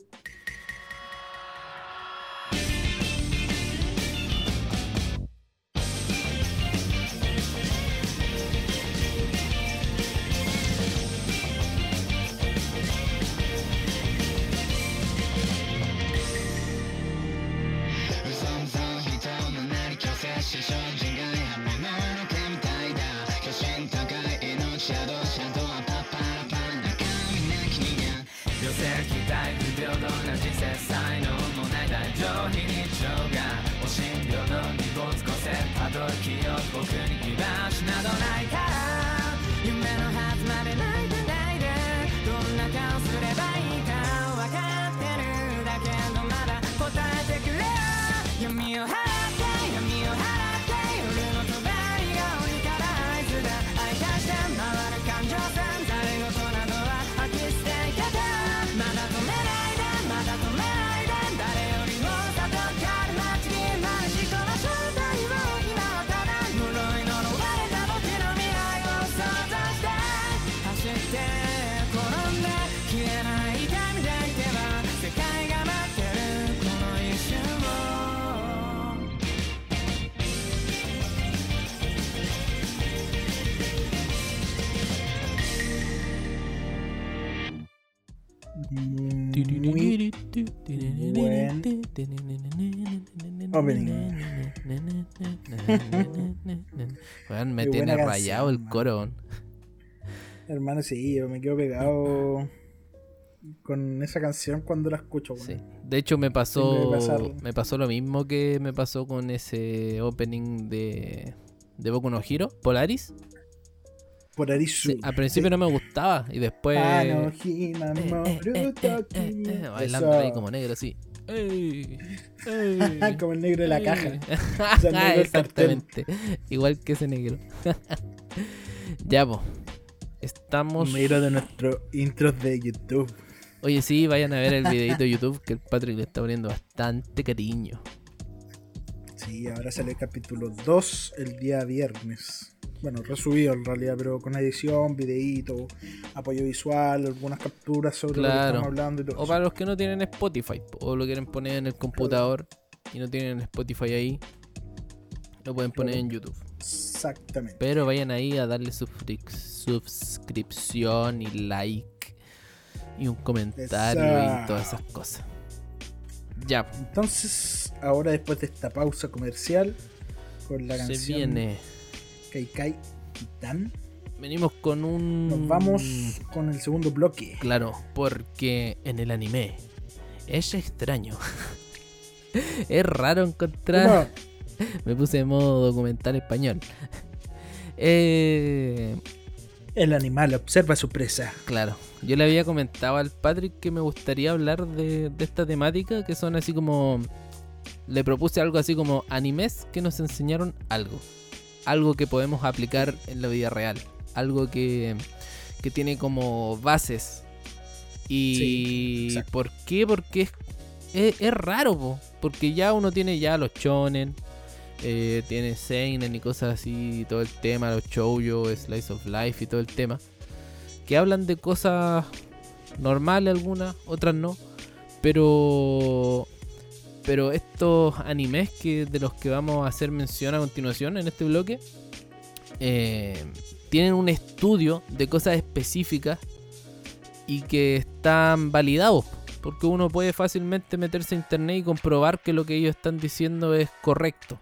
Weón, me Qué tiene buena rayado canción, el coro. Hermano, sí, yo me quedo pegado con esa canción cuando la escucho. Sí. De hecho me pasó me pasó lo mismo que me pasó con ese opening de de Boku no Hero, Polaris. Sí, al principio no me gustaba y después Ah, Eh, eh, eh, eh, eh, eh, bailando ahí como negro así. Ey, ey, Como el negro de la ey. caja. O sea, el negro del cartel. Exactamente. Igual que ese negro. ya, pues. Estamos. Miro de nuestros intros de YouTube. Oye, sí, vayan a ver el videito de YouTube que el Patrick le está poniendo bastante cariño. Sí, ahora sale el capítulo 2 el día viernes. Bueno, resubido en realidad, pero con edición, videíto, apoyo visual, algunas capturas sobre lo que Claro. estamos hablando y todo O eso. para los que no tienen Spotify o lo quieren poner en el computador y no tienen Spotify ahí, lo pueden poner Claro. en YouTube. Exactamente. Pero vayan ahí a darle suscrip- suscripción y like y un comentario y todas esas cosas. Ya, Entonces, ahora después de esta pausa comercial, con la se canción viene. Kaikai Kitan, Venimos con un. nos vamos con el segundo bloque. Claro, porque en el anime es extraño. es raro encontrar. No, Me puse en modo documental español. Eh, el animal observa su presa. claro, yo le había comentado al Patrick que me gustaría hablar de, de esta temática, que son así como... Le propuse algo así como animes que nos enseñaron algo. Algo que podemos aplicar en la vida real. Algo que, que tiene como bases. Y Sí. ¿por qué? Porque es, es, es raro, po. porque ya uno tiene ya los chonen, eh, tiene seinen y cosas así, todo el tema, los shoujo, slice of life y todo el tema, que hablan de cosas normales algunas, otras no, pero pero estos animes que de los que vamos a hacer mención a continuación en este bloque eh, tienen un estudio de cosas específicas y que están validados. Porque uno puede fácilmente meterse a internet y comprobar que lo que ellos están diciendo es correcto.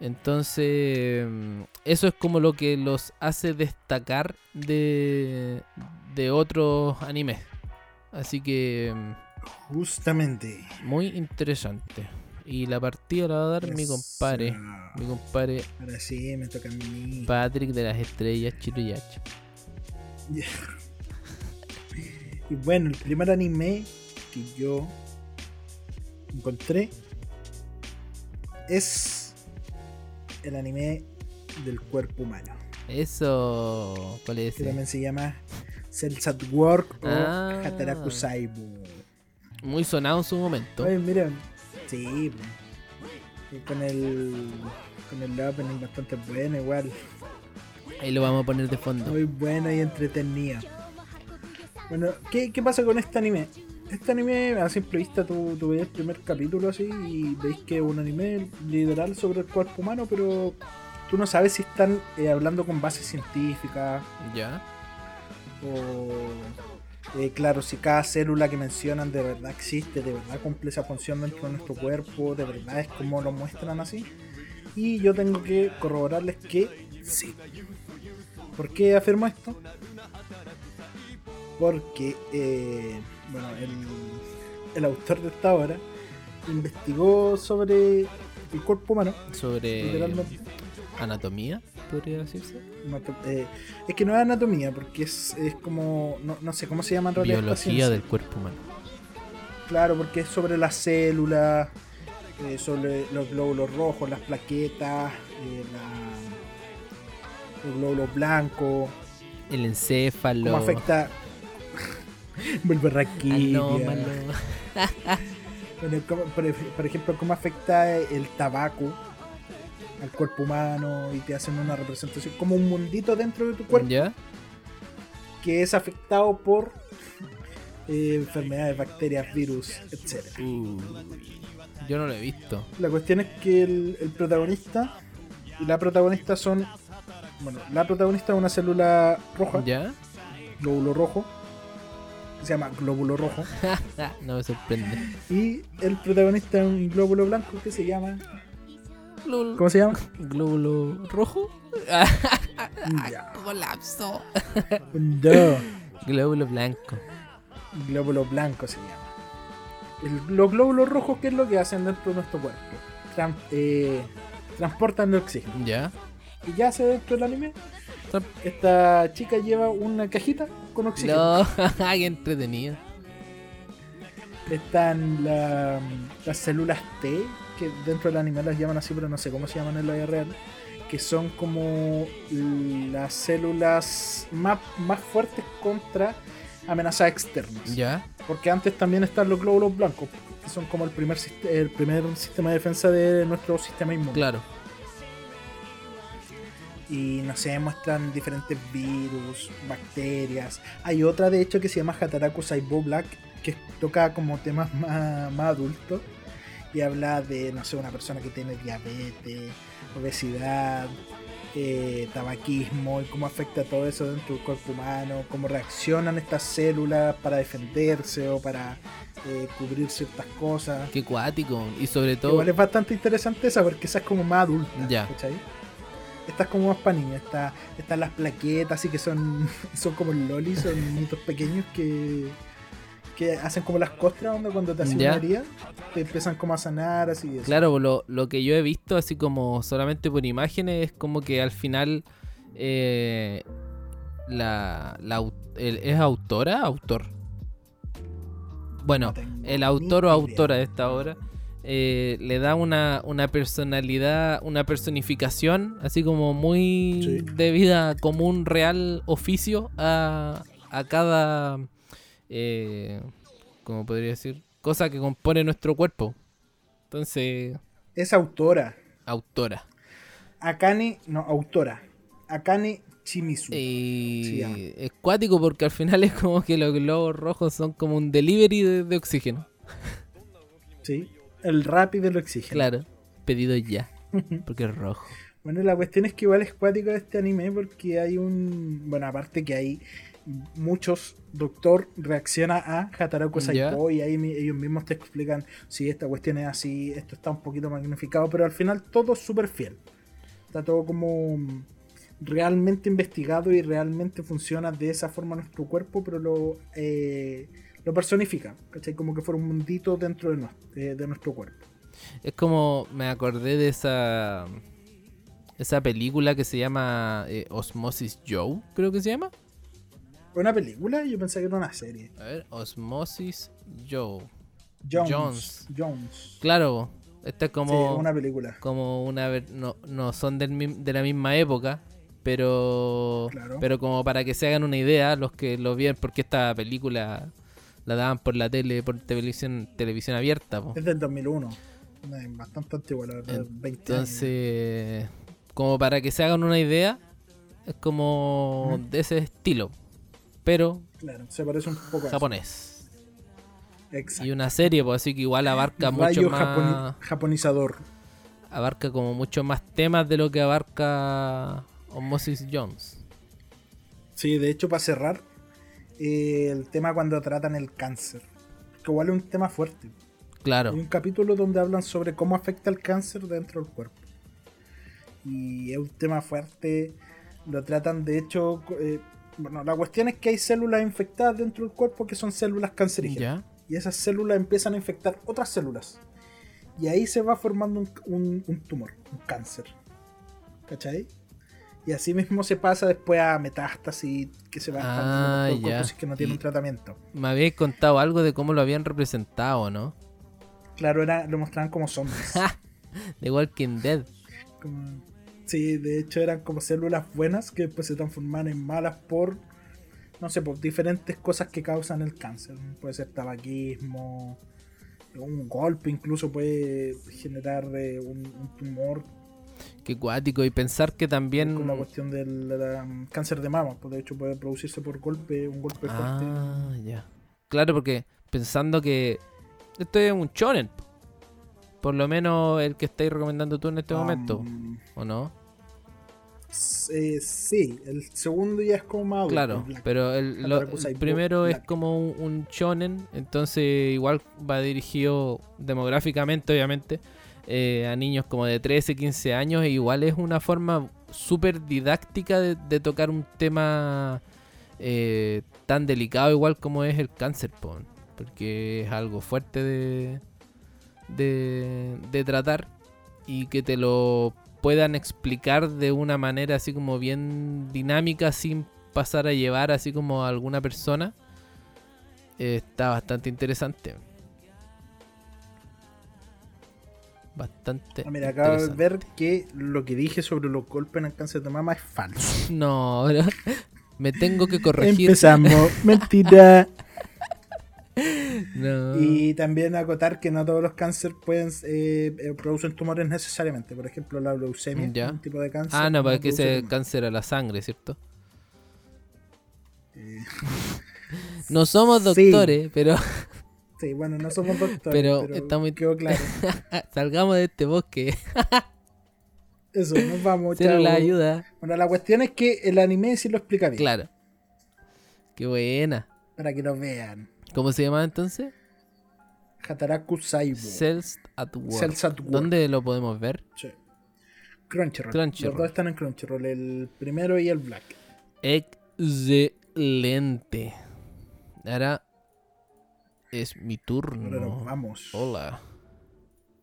Entonces, mm, eso es como lo que los hace destacar de, de otros animes. Así que... Justamente. Muy interesante. Y la partida la va a dar mi compadre. Mi compadre. Ahora sí, me toca a mí. Patrick de las estrellas Chiruyacha. y bueno, el primer anime que yo encontré es el anime del cuerpo humano. Eso, ¿cuál es? Que también se llama Cells at Work o ah. Hataraku Saibu. Muy sonado en su momento. Ay, mira, sí, con el con el opening bastante bueno igual. Ahí lo vamos a poner de fondo. Muy bueno y entretenido. Bueno, ¿qué, qué pasa con este anime? Este anime, a simple vista, tú, tú ves el primer capítulo así y veis que es un anime literal sobre el cuerpo humano, pero tú no sabes si están eh, hablando con base científica. Ya. O, eh, claro, si cada célula que mencionan de verdad existe, de verdad cumple esa función dentro de nuestro cuerpo, de verdad es como lo muestran así. Y yo tengo que corroborarles que sí. ¿Por qué afirmo esto? Porque, eh, bueno, el, autor de esta obra investigó sobre el cuerpo humano. Sobre anatomía, podría decirse. Eh, es que no es anatomía, porque es, como, no, sé cómo se llama en realidad. Biología del cuerpo humano. Claro, porque es sobre las células, eh, sobre los glóbulos rojos, las plaquetas, los glóbulos blancos. El encéfalo. Cómo afecta Vuelve raquilla. por, ejemplo, cómo afecta el tabaco al cuerpo humano y te hacen una representación como un mundito dentro de tu cuerpo. Que es afectado por eh, enfermedades, bacterias, virus, etc. yo no lo he visto. La cuestión es que el, el protagonista y la protagonista son. Bueno, la protagonista es una célula roja. ¿Ya? Glóbulo rojo se llama Glóbulo Rojo. no me sorprende. Y el protagonista es un glóbulo blanco que se llama. ¿Cómo se llama? Glóbulo Rojo. Colapso. Glóbulo blanco. Glóbulo blanco se llama. los glóbulos rojos, ¿qué es lo que hacen dentro de nuestro cuerpo? Eh, transportan el oxígeno. Ya. Y ya se dentro del anime esta chica lleva una cajita con oxígeno. No, qué entretenido. Están las células T, que dentro del animal las llaman así, pero no sé cómo se llaman en la vida real. Que son como las células más, más fuertes contra amenazas externas. Ya. Porque antes también están los glóbulos blancos, que son como el primer, el primer sistema de defensa de nuestro sistema inmune. Claro y no sé, muestran diferentes virus, bacterias. Hay otra de hecho que se llama Hataraku Saibo Black, que toca como temas más, más adultos y habla de, no sé, una persona que tiene diabetes, obesidad, eh, tabaquismo y cómo afecta todo eso dentro del cuerpo humano, cómo reaccionan estas células para defenderse o para eh, cubrir ciertas cosas. Qué cuático, y sobre todo... Igual es bastante interesante esa porque esa es como más adulta, ya. Estas como más para niños. están las plaquetas, así que son, son como lolis, son niñitos pequeños que, que hacen como las costras, onda, cuando te hacen herida, te empiezan como a sanar, así. Claro, lo, lo que yo he visto, así como solamente por imágenes, es como que al final eh, la, ¿Es autora? Autor. Bueno, el autor o autora de esta obra eh, le da una, una, personalidad, una personificación, así como muy de vida común, real, oficio a, a cada, eh, como podría decir, cosa que compone nuestro cuerpo. Entonces... Es autora. Autora. Akane, no, autora. Akane Chimizu. Y es cuático porque al final es como que los globos rojos son como un delivery de, de oxígeno. Sí el rápido lo exige. Claro, pedido ya, porque es rojo. Bueno, la cuestión es que igual es cuático este anime porque hay un. Bueno, aparte que hay muchos. Doctor reacciona a Hataraku Saito y ahí ellos mismos te explican si esta cuestión es así, esto está un poquito magnificado, pero al final todo es súper fiel. Está todo como realmente investigado y realmente funciona de esa forma nuestro cuerpo, pero lo, eh, lo personifica, ¿cachai? Como que fuera un mundito dentro de, de, nuestro cuerpo. Es como me acordé de esa esa película que se llama eh, Osmosis Joe, creo que se llama. ¿Una película? Yo pensé que era una serie. A ver, Osmosis Joe. Jones. Jones. Claro, esta es como. una película. Como una. No, no son de la misma época, pero. Pero como para que se hagan una idea, los que lo vieron, porque esta película la daban por la tele, por televisión, televisión abierta. Es del 2001. Bastante antigua, la verdad. Entonces, como para que se hagan una idea, es como de ese estilo. Pero. Claro, se parece un poco japonés. Exacto. Y una serie, pues así que igual abarca mucho más. japonizador. Abarca como mucho más temas de lo que abarca Osmosis Jones. Sí, de hecho, para cerrar, eh, el tema cuando tratan el cáncer. Que igual es un tema fuerte. Claro. Hay un capítulo donde hablan sobre cómo afecta el cáncer dentro del cuerpo. Y es un tema fuerte. Lo tratan, de hecho. Eh, bueno, la cuestión es que hay células infectadas dentro del cuerpo que son células cancerígenas. Y esas células empiezan a infectar otras células. Y ahí se va formando un, un tumor, un cáncer. ¿Cachai? Y así mismo se pasa después a metástasis que se va ah, ya. que no tiene un tratamiento. Me habéis contado algo de cómo lo habían representado, ¿no? Claro, era, lo mostraban como zombies. de Walking Dead. Sí, de hecho eran como células buenas que después se transforman en malas por, no sé, por diferentes cosas que causan el cáncer. Puede ser tabaquismo, un golpe incluso puede generar eh, un tumor Qué cuático. Y pensar que también. Con la cuestión del cáncer de mama, pues de hecho puede producirse por golpe, un golpe fuerte. Ah, ya. Claro, porque pensando que esto es un chonen. Por lo menos el que estáis recomendando tú en este momento. ¿O no? Eh, sí, el segundo ya es como más Claro, pero el, primero es como un, un, shonen, entonces igual va dirigido demográficamente, obviamente, eh, a niños como de 13, 15 años, e igual es una forma súper didáctica de, tocar un tema eh, tan delicado igual como es el cáncer, porque es algo fuerte de, de, tratar y que te lo puedan explicar de una manera así como bien dinámica sin pasar a llevar así como a alguna persona eh, está bastante interesante. bastante. Ah, mira, acabo de ver que lo que dije sobre los golpes en el cáncer de mama es falso. No, me tengo que corregir. Empezamos, mentira. Y también acotar que no todos los cánceres pueden eh, eh, producen tumores necesariamente. Por ejemplo, la leucemia, un tipo de cáncer. Ah, no, para que ese cáncer a la sangre, ¿cierto? Eh. no somos doctores, pero Sí, bueno, no somos doctores. Pero, está muy... quedó claro. Salgamos de este bosque. Eso, nos vamos. Pero la ayuda. Bueno, la cuestión es que el anime sí lo explica bien. Claro. Qué buena. Para que lo vean. ¿Cómo se llama entonces? Hataraku Saibo. Cells at Work. ¿Dónde lo podemos ver? Sí. Crunchyroll. Crunchyroll. Los dos están en Crunchyroll, el primero y el Black. Excelente. Ahora es mi turno. vamos. Hola.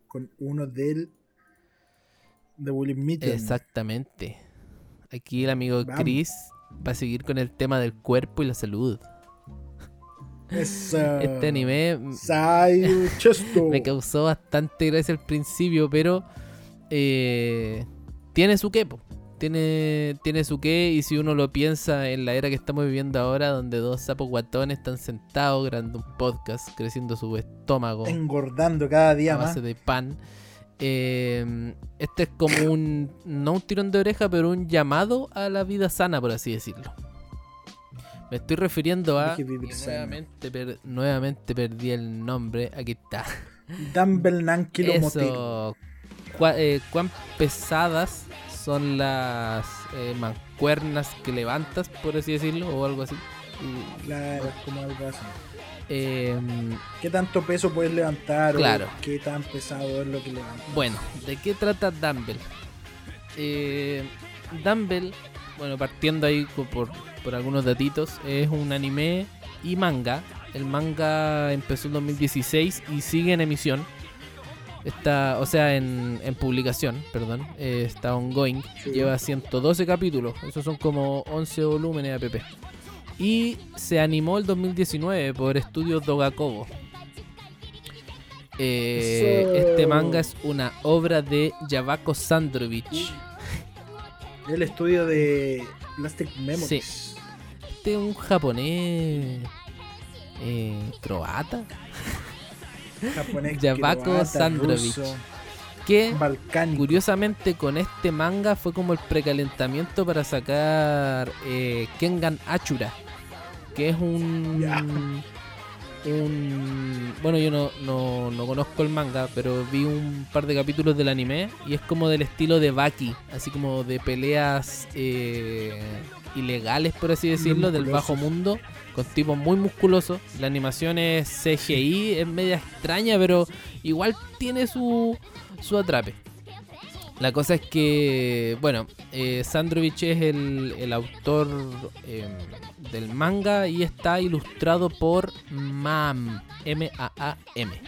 Con uno del. de Willy Mitten. Exactamente. Aquí el amigo Chris va a seguir con el tema del cuerpo y la salud. Este anime me causó bastante gracia al principio, pero eh, tiene su quepo tiene, tiene su qué y si uno lo piensa en la era que estamos viviendo ahora, donde dos sapos guatones están sentados grabando un podcast, creciendo su estómago. Engordando cada día a base de pan. Eh, este es como un, no un tirón de oreja, pero un llamado a la vida sana, por así decirlo. Me estoy refiriendo a... Nuevamente, nuevamente perdí el nombre. Aquí está. Dumbbell Eso. Eh, ¿Cuán pesadas son las eh, mancuernas que levantas, por así decirlo, o algo así. claro, como algo así. Em, ¿Qué tanto peso puedes levantar? Claro. O ¿Qué tan pesado es lo que levantas? Bueno, ¿de qué trata Dumble? Eh, Dumble, bueno, partiendo ahí por, por algunos datitos, es un anime y manga. El manga empezó en 2016 y sigue en emisión. Está, o sea, en, en publicación, perdón. eh, está ongoing. Lleva 112 capítulos. Esos son como 11 volúmenes app. Y se animó el 2019 por Estudios Dogakobo. Eh, Eso. este manga es una obra de Yavako Sandrovich. El estudio de Plastic Memories. Este es un japonés eh, croata Japonés. Croata, Sandrovich. ruso, que Balcánico. curiosamente con este manga fue como el precalentamiento para sacar eh, Kengan Achura, que es un. Un bueno yo no, no, no conozco el manga, pero vi un par de capítulos del anime y es como del estilo de Baki, así como de peleas eh, ilegales por así decirlo, del bajo mundo, con tipos muy musculosos. La animación es CGI, es media extraña, pero igual tiene su, su atrape. La cosa es que, bueno, eh, Sandrovich es el, el autor eh, del manga y está ilustrado por MAM, M-A-A-M.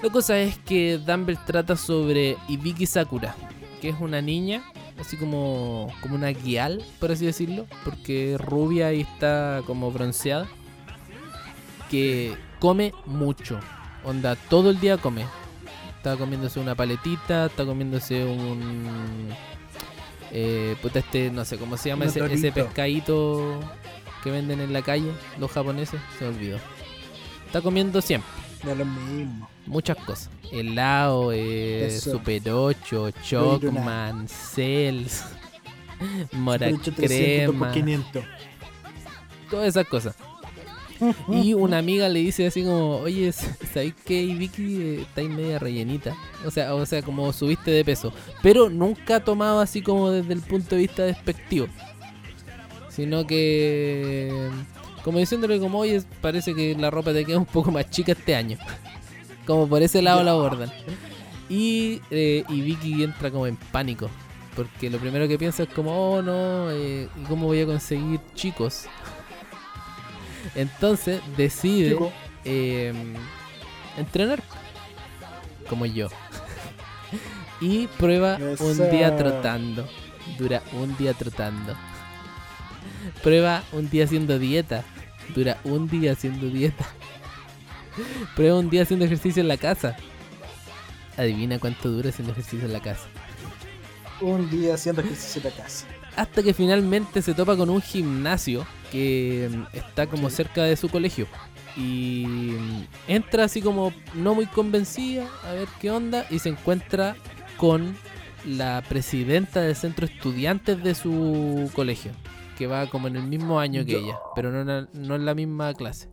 La cosa es que Dumble trata sobre Ibiki Sakura, que es una niña, así como, como una guial, por así decirlo, porque es rubia y está como bronceada, que come mucho, onda, todo el día come. Está comiéndose una paletita, está comiéndose un... Eh, puta este, no sé cómo se llama ese, ese pescadito que venden en la calle, los japoneses, se olvidó. Está comiendo siempre De lo mismo. muchas cosas. Helado, eh, Eso. Super 8, Chocman, Cells, Mora Por hecho, 300 por Crema, 500. todas esas cosas. Y una amiga le dice así como, oye, ¿sabes qué, Vicky? Eh, Estáis media rellenita. O sea, o sea, como subiste de peso. Pero nunca tomado así como desde el punto de vista despectivo. Sino que... Como diciéndole como, oye, parece que la ropa te queda un poco más chica este año. Como por ese lado la abordan. Y, eh, y Vicky entra como en pánico. Porque lo primero que piensa es como, oh no, eh, ¿y cómo voy a conseguir chicos? Entonces decide eh, entrenar como yo. y prueba un día trotando. Dura un día trotando. Prueba un día haciendo dieta. Dura un día haciendo dieta. Prueba un día haciendo ejercicio en la casa. Adivina cuánto dura haciendo ejercicio en la casa. un día haciendo ejercicio en la casa. Hasta que finalmente se topa con un gimnasio que mm, está como cerca de su colegio. Y mm, entra así como no muy convencida a ver qué onda y se encuentra con la presidenta del centro estudiantes de su colegio, que va como en el mismo año que ella, pero no en, la- no en la misma clase.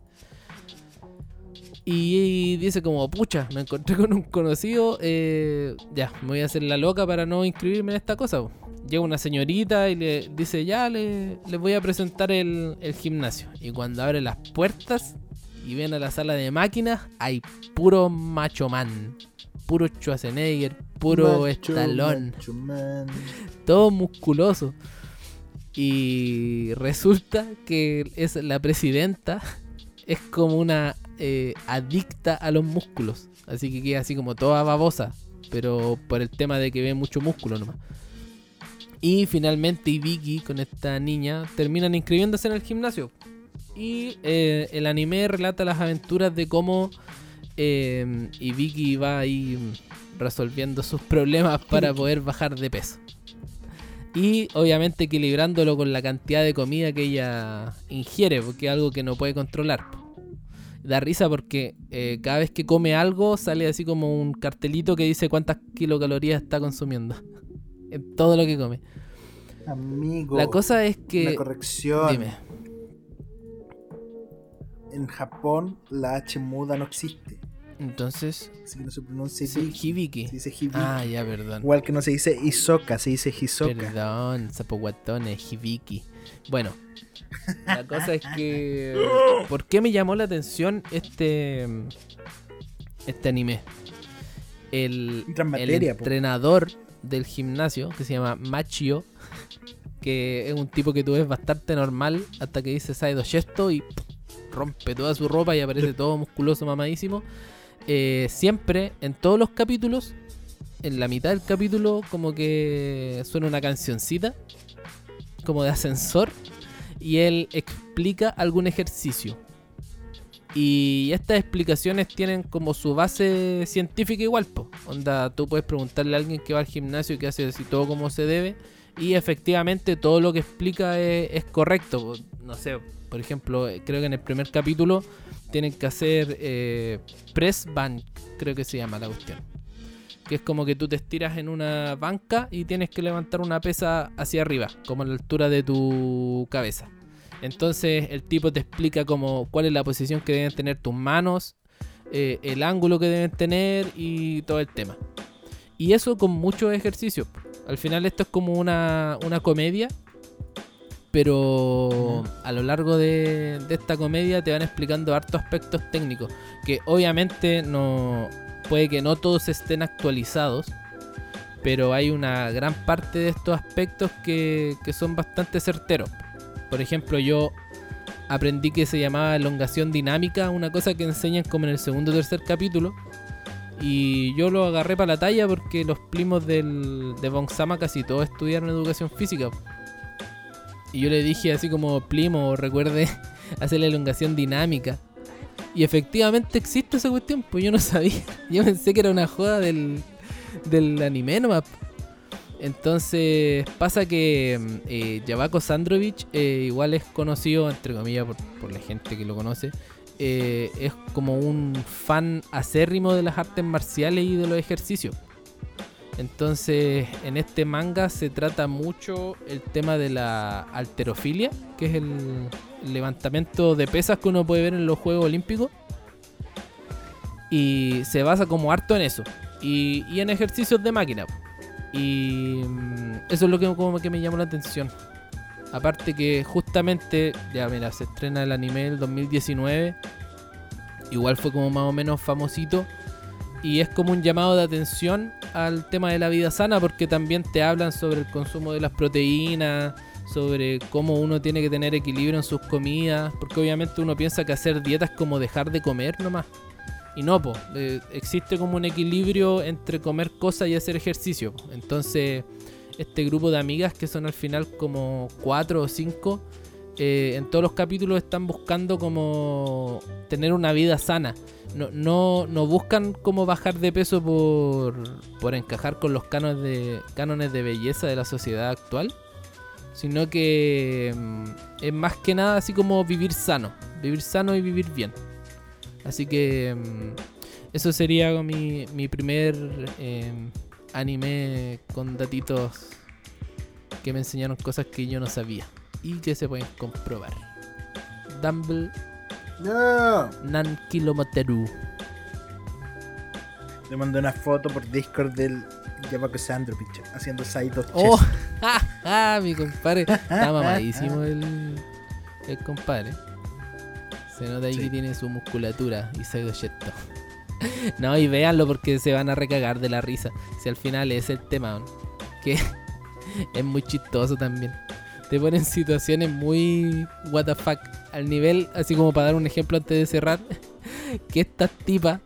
Y dice como, pucha, me encontré con un conocido, eh, ya, me voy a hacer la loca para no inscribirme en esta cosa. po". Llega una señorita y le dice, ya, le, les voy a presentar el, el gimnasio. Y cuando abre las puertas y ven a la sala de máquinas, hay puro macho man, puro Schwarzenegger, puro Macho, estalón macho man. todo musculoso. Y resulta que es la presidenta es como una eh, adicta a los músculos. Así que queda así como toda babosa. Pero por el tema de que ve mucho músculo nomás. Y finalmente Vicky con esta niña terminan inscribiéndose en el gimnasio. Y eh, el anime relata las aventuras de cómo eh, Vicky va ahí resolviendo sus problemas para poder bajar de peso. Y obviamente equilibrándolo con la cantidad de comida que ella ingiere, porque es algo que no puede controlar. Da risa porque eh, cada vez que come algo sale así como un cartelito que dice cuántas kilocalorías está consumiendo. en todo lo que come. Amigo. La cosa es que... corrección. Dime. En Japón la H muda no existe. Entonces. Así que no se pronuncia Hibiki. Se dice Hibiki. Ah, ya, perdón. Igual que no se dice Isoka, se dice Hisoka. Perdón, zapoguatones, Hibiki. Bueno, la cosa es que. ¿Por qué me llamó la atención este. Este anime? El, el entrenador del gimnasio, que se llama Machio, que es un tipo que tú ves bastante normal hasta que dice Saido Gesto y rompe toda su ropa y aparece todo musculoso, mamadísimo. Eh, siempre, en todos los capítulos, en la mitad del capítulo, como que suena una cancioncita, como de ascensor, y él explica algún ejercicio. Y estas explicaciones tienen como su base científica igual, po. Onda, tú puedes preguntarle a alguien que va al gimnasio que hace así todo como se debe. Y efectivamente todo lo que explica es, correcto. No sé, por ejemplo, creo que en el primer capítulo tienen que hacer eh, press bank, creo que se llama la cuestión. Que es como que tú te estiras en una banca y tienes que levantar una pesa hacia arriba, como a la altura de tu cabeza. Entonces el tipo te explica como cuál es la posición que deben tener tus manos, eh, el ángulo que deben tener y todo el tema. Y eso con muchos ejercicios. Al final esto es como una, comedia, pero a lo largo de, de, esta comedia te van explicando hartos aspectos técnicos, que obviamente no puede que no todos estén actualizados, pero hay una gran parte de estos aspectos que, que son bastante certeros. Por ejemplo, yo aprendí que se llamaba elongación dinámica, una cosa que enseñan como en el segundo o tercer capítulo. Y yo lo agarré para la talla porque los primos del, de Bonsama casi todos estudiaron educación física. Y yo le dije así como, primo, recuerde hacer la elongación dinámica. Y efectivamente existe esa cuestión, pues yo no sabía. Yo pensé que era una joda del, del anime nomás. Entonces pasa que mm, eh, Yavako Sandrovich eh, igual es conocido, entre comillas, por, la gente que lo conoce. Eh, es como un fan acérrimo de las artes marciales y de los ejercicios. Entonces en este manga se trata mucho el tema de la alterofilia, que es el levantamiento de pesas que uno puede ver en los Juegos Olímpicos. Y se basa como harto en eso. Y, y en ejercicios de máquina. Y mm, eso es lo que, como que me llamó la atención. Aparte que justamente, ya mira, se estrena el anime del 2019. Igual fue como más o menos famosito. Y es como un llamado de atención al tema de la vida sana porque también te hablan sobre el consumo de las proteínas, sobre cómo uno tiene que tener equilibrio en sus comidas, porque obviamente uno piensa que hacer dietas es como dejar de comer nomás. Y no, pues, existe como un equilibrio entre comer cosas y hacer ejercicio. Entonces, este grupo de amigas, que son al final como cuatro o cinco, eh, en todos los capítulos están buscando como tener una vida sana. No, no, no buscan como bajar de peso por, por encajar con los cánones de, cánones de belleza de la sociedad actual, sino que mm, es más que nada así como vivir sano, vivir sano y vivir bien. Así que mm, eso sería mi, mi primer em, anime con datitos que me enseñaron cosas que yo no sabía y que se pueden comprobar. Dumble no. Nan Kilometeru. Le mandé una foto por Discord del Yamako Sandro, picho, haciendo Saito Oh, ah, mi compadre. Está mamadísimo el, el compadre. Se nota ahí que tiene su musculatura y se yeto. no, y véanlo porque se van a recagar de la risa. Si al final es el tema, que es muy chistoso también. Te ponen situaciones muy what the fuck. Al nivel, así como para dar un ejemplo antes de cerrar, que estas tipas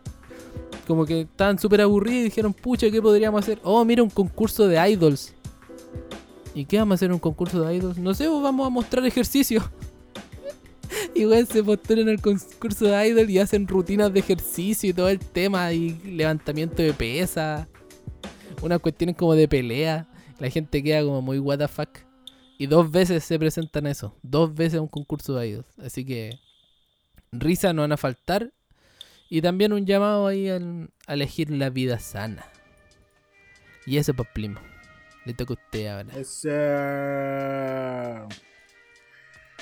como que estaban súper aburridas y dijeron, pucha, ¿qué podríamos hacer? Oh, mira un concurso de idols. ¿Y qué vamos a hacer un concurso de idols? No sé, vamos a mostrar ejercicio. Y se postulan al concurso de idol y hacen rutinas de ejercicio y todo el tema y levantamiento de pesa. Unas cuestiones como de pelea. La gente queda como muy what the fuck. Y dos veces se presentan eso. Dos veces un concurso de idols. Así que risa no van a faltar. Y también un llamado ahí a elegir la vida sana. Y eso pues primo. Le toca a usted ahora.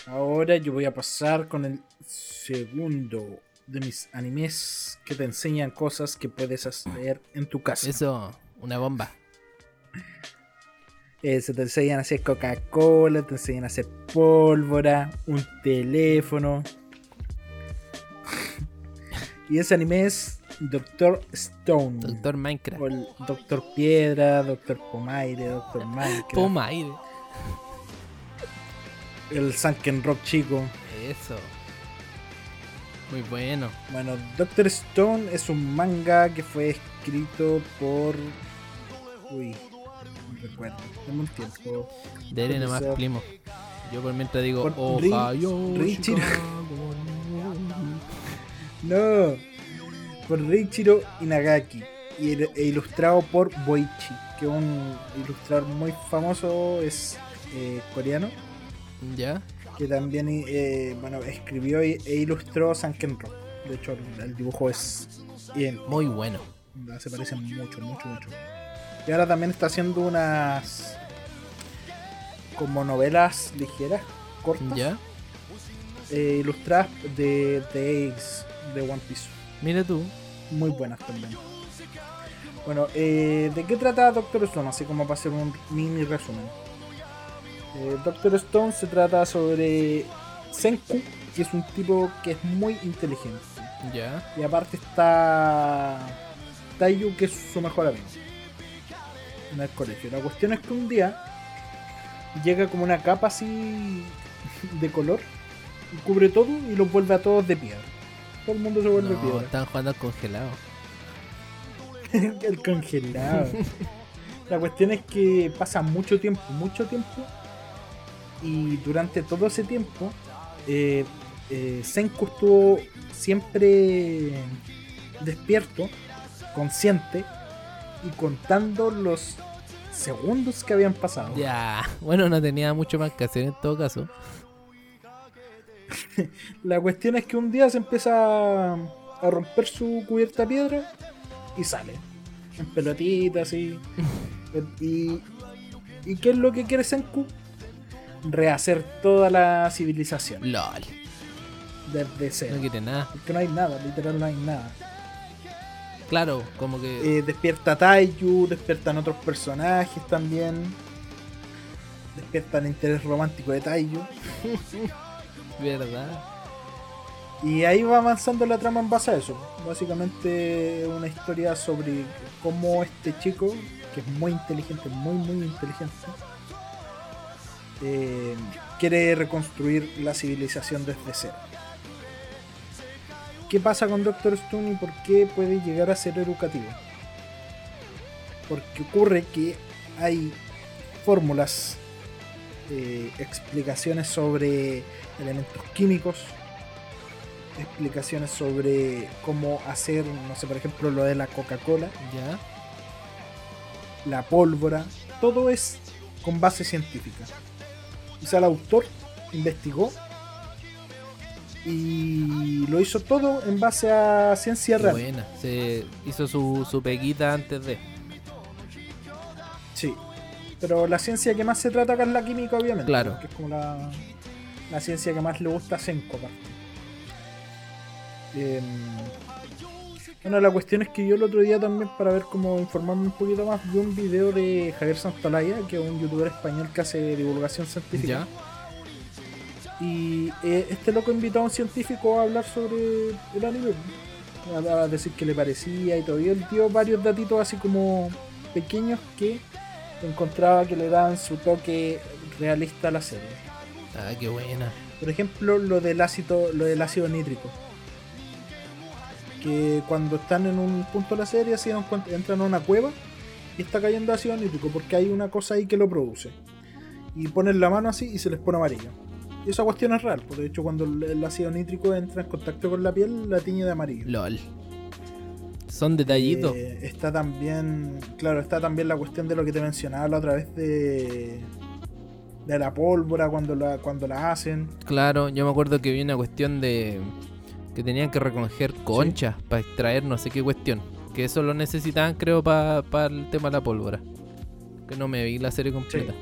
Ahora yo voy a pasar con el segundo de mis animes que te enseñan cosas que puedes hacer en tu casa. Eso, una bomba. Eh, se te enseñan a hacer Coca-Cola, te enseñan a hacer pólvora, un teléfono. y ese anime es Doctor Stone. Doctor Minecraft. O Doctor Piedra, Doctor Pomaire, Doctor Minecraft. Pomaire. El Sunken Rock chico. Eso. Muy bueno. Bueno, Doctor Stone es un manga que fue escrito por. Uy, no recuerdo. Un tiempo. Dele nomás, primo. Yo por mientras digo. Richiro. Chicago. No, por Reichiro Inagaki y el- e ilustrado por Boichi, que es un ilustrador muy famoso, es eh, coreano, ¿Ya? que también eh, bueno, escribió e ilustró Sanken Rock. De hecho, el, el dibujo es Muy bueno. se parecen mucho, mucho, mucho. Y ahora también está haciendo unas como novelas ligeras, cortas, ¿Ya? eh, ilustradas de The Ace de One Piece. Mira tú. muy buenas también. Bueno, eh, ¿de qué trata Doctor Stone? Así como para hacer un mini resumen. Eh, Doctor Stone se trata sobre Senku, que es un tipo que es muy inteligente. ¿Ya? Y aparte está Taiyu, que es su mejor amigo. En el colegio. La cuestión es que un día llega como una capa así de color y cubre todo y los vuelve a todos de piedra. Todo el mundo se vuelve No, piedra. están jugando al congelado. el congelado. La cuestión es que pasa mucho tiempo, mucho tiempo. Y durante todo ese tiempo, eh, eh, Senku estuvo siempre despierto, consciente y contando los segundos que habían pasado. Ya. Bueno, no tenía mucho más que hacer en todo caso. La cuestión es que un día se empieza a romper su cubierta de piedra y sale. En pelotita así. y, ¿Y qué es lo que quiere Senku? Rehacer toda la civilización. LOL. Desde No cero. quiere nada. Porque no hay nada, literal no hay nada. Claro, como que. Eh, despierta a Taiyu, despiertan otros personajes también. Despierta el interés romántico de Taiyu. ¿Verdad? Y ahí va avanzando la trama en base a eso. Básicamente una historia sobre cómo este chico, que es muy inteligente, muy muy inteligente, eh, quiere reconstruir la civilización desde cero. ¿Qué pasa con Doctor Stone y por qué puede llegar a ser educativo? Porque ocurre que hay fórmulas, eh, explicaciones sobre elementos químicos, explicaciones sobre cómo hacer, no sé, por ejemplo, lo de la Coca-Cola, ¿Ya? la pólvora, todo es con base científica. O sea, el autor investigó y lo hizo todo en base a ciencia real. buena. Se hizo su, su peguita antes de. Sí. Pero la ciencia que más se trata acá es la química, obviamente. Claro. Que es como la, la ciencia que más le gusta a Senko, aparte. Bueno, la cuestión es que yo el otro día también, para ver cómo informarme un poquito más, vi un video de Javier Santolaya, que es un youtuber español que hace divulgación científica. ¿Ya? Y eh, este loco invitó a un científico a hablar sobre el anime. A, a decir qué le parecía y todo. Y él dio varios datitos así como pequeños que encontraba que le daban su toque realista a la serie. Ah, qué buena. Por ejemplo, lo del ácido, lo del ácido nítrico. Que cuando están en un punto de la serie, entran a una cueva y está cayendo ácido nítrico porque hay una cosa ahí que lo produce. Y ponen la mano así y se les pone amarillo. Y esa cuestión es real, porque de hecho cuando el el ácido nítrico entra en contacto con la piel, la tiñe de amarillo. LOL. Son detallitos. Eh, está también, claro, está también la cuestión de lo que te mencionaba la otra vez de, de la pólvora cuando la, cuando la hacen. Claro, yo me acuerdo que vi una cuestión de que tenían que recoger conchas para extraer no sé qué cuestión. Que eso lo necesitaban, creo, para el tema de la pólvora. Que no me vi la serie completa.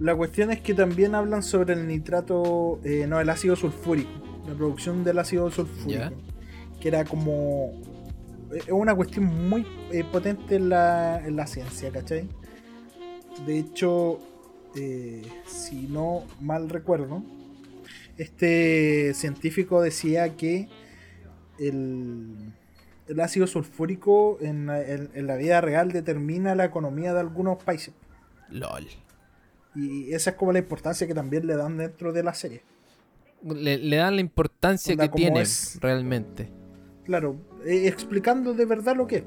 La cuestión es que también hablan sobre el nitrato, eh, no, el ácido sulfúrico. la producción del ácido sulfúrico. Que era como. Es una cuestión muy eh, potente en la, en la ciencia, ¿cachai? De hecho, eh, si no mal recuerdo, este científico decía que el, el ácido sulfúrico en, en, la vida real determina la economía de algunos países. LOL. Y esa es como la importancia que también le dan dentro de la serie. Le, dan la importancia que tiene realmente. Claro, eh, explicando de verdad lo que es.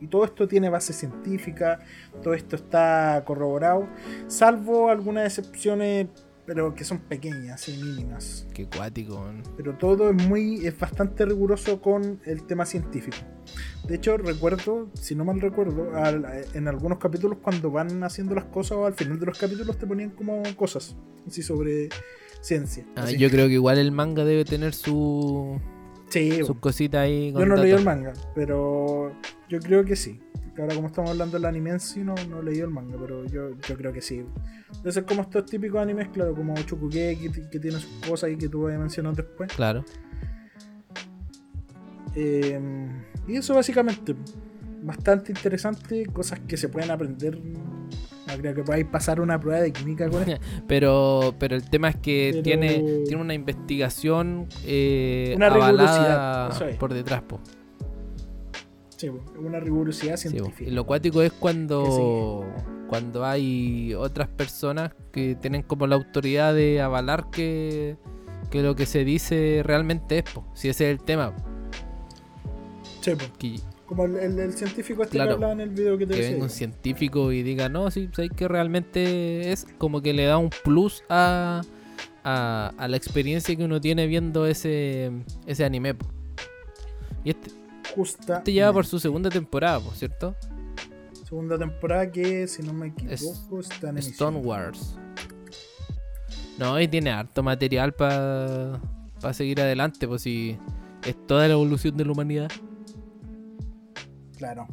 Y todo esto tiene base científica, todo esto está corroborado, salvo algunas excepciones pero que son pequeñas y mínimas. Qué cuático. Pero todo es muy, es bastante riguroso con el tema científico. De hecho, recuerdo, si no mal recuerdo, en algunos capítulos cuando van haciendo las cosas o al final de los capítulos te ponían como cosas así sobre ciencia. Ah, yo creo que igual el manga debe tener su sí, sus cositas ahí. yo no leí el manga, pero yo creo que sí ahora como estamos hablando del anime en sí, no, no he leído el manga, pero yo, yo creo que sí. Ser como estos típicos animes, claro, como Chukugeki, que, que tiene sus cosas y que tú vas a mencionar después. Claro. Eh, y eso básicamente, bastante interesante, cosas que se pueden aprender. No creo que podáis pasar una prueba de química con esto. pero, pero el tema es que tiene, tiene una investigación eh, una avalada por detrás, po una rigurosidad científica. lo cuático es cuando, cuando hay otras personas que tienen como la autoridad de avalar que, que lo que se dice realmente es, si ese es el tema. Como el, científico este que hablaba en el video que te Que venga un científico y diga, no, sí, sé que realmente es como que le da un plus a, a, a la experiencia que uno tiene viendo ese, ese anime. Y este, Justa. Este lleva por su segunda temporada, ¿cierto? Segunda temporada que, si no me equivoco, está en Stone Wars. No, y tiene harto material para seguir adelante, pues si es toda la evolución de la humanidad. Claro.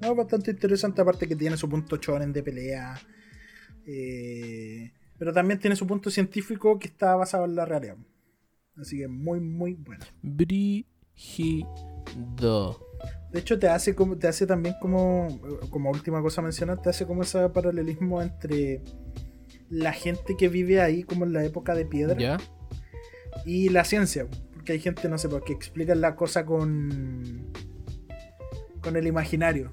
No, bastante interesante, aparte que tiene su punto chonen de pelea. Eh, pero también tiene su punto científico que está basado en la realidad. Así que muy, muy bueno. Brígido. De hecho, te hace como, te hace también como, como última cosa a mencionar, te hace como ese paralelismo entre la gente que vive ahí, como en la época de piedra, y la ciencia. Porque hay gente, no sé, que explica la cosa con, con el imaginario.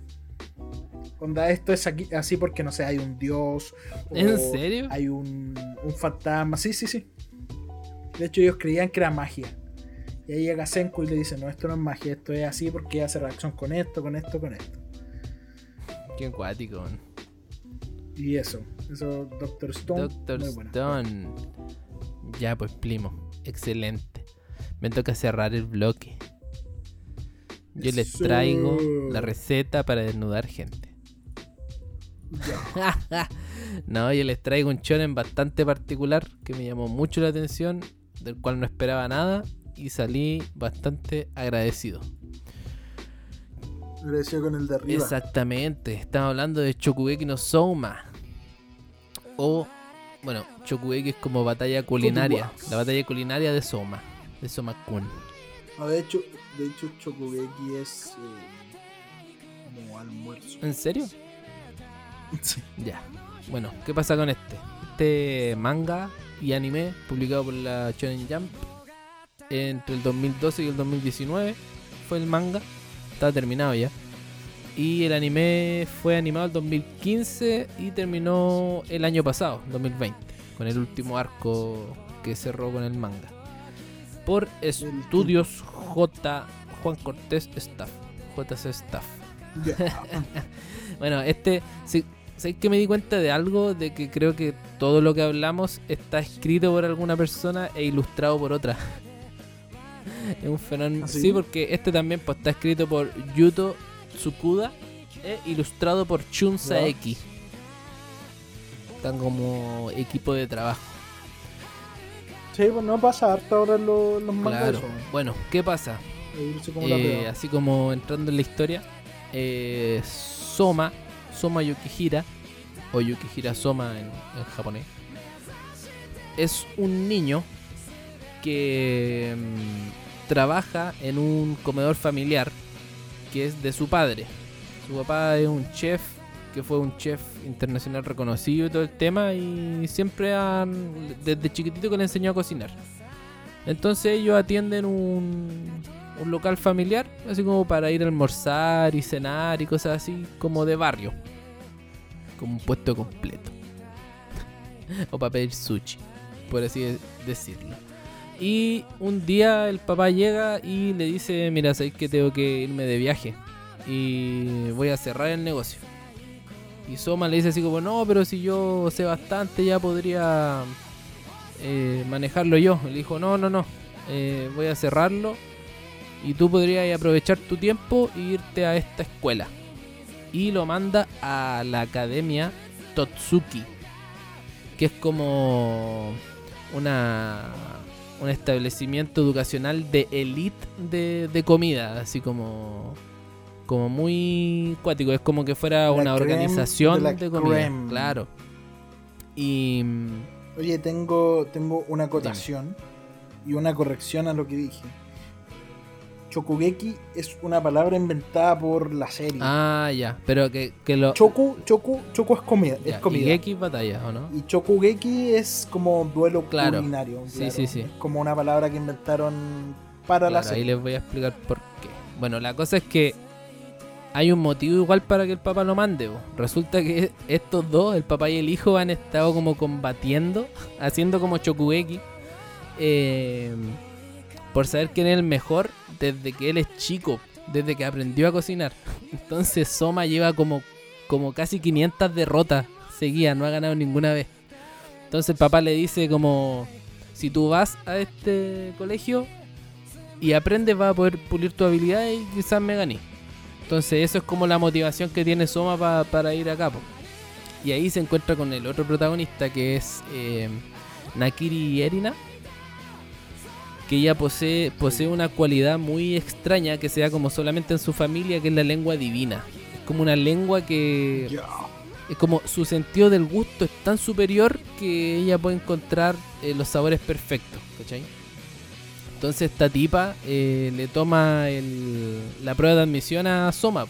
Onda, esto es aquí, así porque, no sé, hay un dios. ¿En serio? Hay un, un fantasma. Sí, sí, sí. De hecho, ellos creían que era magia. Y ahí llega Senko y le dice, no, esto no es magia, esto es así porque hace reacción con esto, con esto, con esto. Qué acuático. Y eso, eso, Doctor Stone. Doctor Stone. Ya, pues, primo. Excelente. Me toca cerrar el bloque. Yo les traigo la receta para desnudar gente. no, yo les traigo un shonen bastante particular que me llamó mucho la atención, del cual no esperaba nada y salí bastante agradecido. Agradecido con el de arriba. Exactamente, estamos hablando de Chokugeki no Souma. O, bueno, Chokugeki es como batalla culinaria. La batalla culinaria de Soma, de Soma-kun. Ah, de hecho, de hecho Chokugeki es eh, como almuerzo. ¿En serio? Sí. Ya. Bueno, ¿qué pasa con este? Este manga y anime publicado por la Shonen Jump entre el 2012 y el 2019 fue el manga, estaba terminado ya. Y el anime fue animado el 2015 y terminó el año pasado, 2020, con el último arco que cerró con el manga. Por Estudios J. Juan Cortés Staff. JC Staff. bueno, este. sé que me di cuenta de algo? De que creo que todo lo que hablamos está escrito por alguna persona e ilustrado por otra es un fenómeno. ¿Ah, sí? porque este también pues, está escrito por Yuto Tsukuda e ilustrado por Chunsa X. Están como equipo de trabajo. Sí, pues no pasa harto ahora los, los mangas. Bueno, ¿qué pasa? Eh, así como entrando en la historia, eh, Soma, Soma Yukihira, o Yukihira Soma en japonés, es un niño que mm, trabaja en un comedor familiar que es de su padre. Su papá es un chef que fue un chef internacional reconocido y todo el tema y siempre han desde chiquitito que le enseñó a cocinar. Entonces ellos atienden un, un local familiar, así como para ir a almorzar y cenar y cosas así, como de barrio. Como un puesto completo. o para pedir sushi, por así decirlo. Y un día el papá llega y le dice, mira, sabéis que tengo que irme de viaje y voy a cerrar el negocio. Y Soma le dice así como, no, pero si yo sé bastante ya podría eh, manejarlo yo. Le dijo, no, no, no, eh, voy a cerrarlo y tú podrías aprovechar tu tiempo e irte a esta escuela. Y lo manda a la academia Totsuki, que es como una un establecimiento educacional de elite de, de comida, así como como muy cuático, es como que fuera una organización de, comida, claro. Y oye, tengo tengo una acotación y una corrección a lo que dije. Chokugeki es una palabra inventada por la serie. Ah, ya, pero que, que lo... Choku, choku, choku es comida. es comida. Y Geki batalla, ¿o no? Y Chokugeki es como duelo claro. culinario. Sí, sí, sí. como una palabra que inventaron para la serie. Ahí les voy a explicar por qué. Bueno, la cosa es que hay un motivo igual para que el papá lo mande. Resulta que estos dos, el papá y el hijo, han estado como combatiendo, haciendo como Chokugeki. Eh por saber quién es el mejor desde que él es chico, desde que aprendió a cocinar. Entonces Soma lleva como, como casi 500 derrotas seguidas, no ha ganado ninguna vez. Entonces el papá le dice como, si tú vas a este colegio y aprendes vas a poder pulir tu habilidad y quizás me gané. Entonces eso es como la motivación que tiene Soma para ir a cabo. Y ahí se encuentra con el otro protagonista que es eh, Nakiri Erina que ella posee, posee una cualidad muy extraña que se da como solamente en su familia, que es la lengua divina. Es como una lengua que... Es como su sentido del gusto es tan superior que ella puede encontrar eh, los sabores perfectos, ¿cachai? Entonces esta tipa eh, le toma la prueba de admisión a Soma.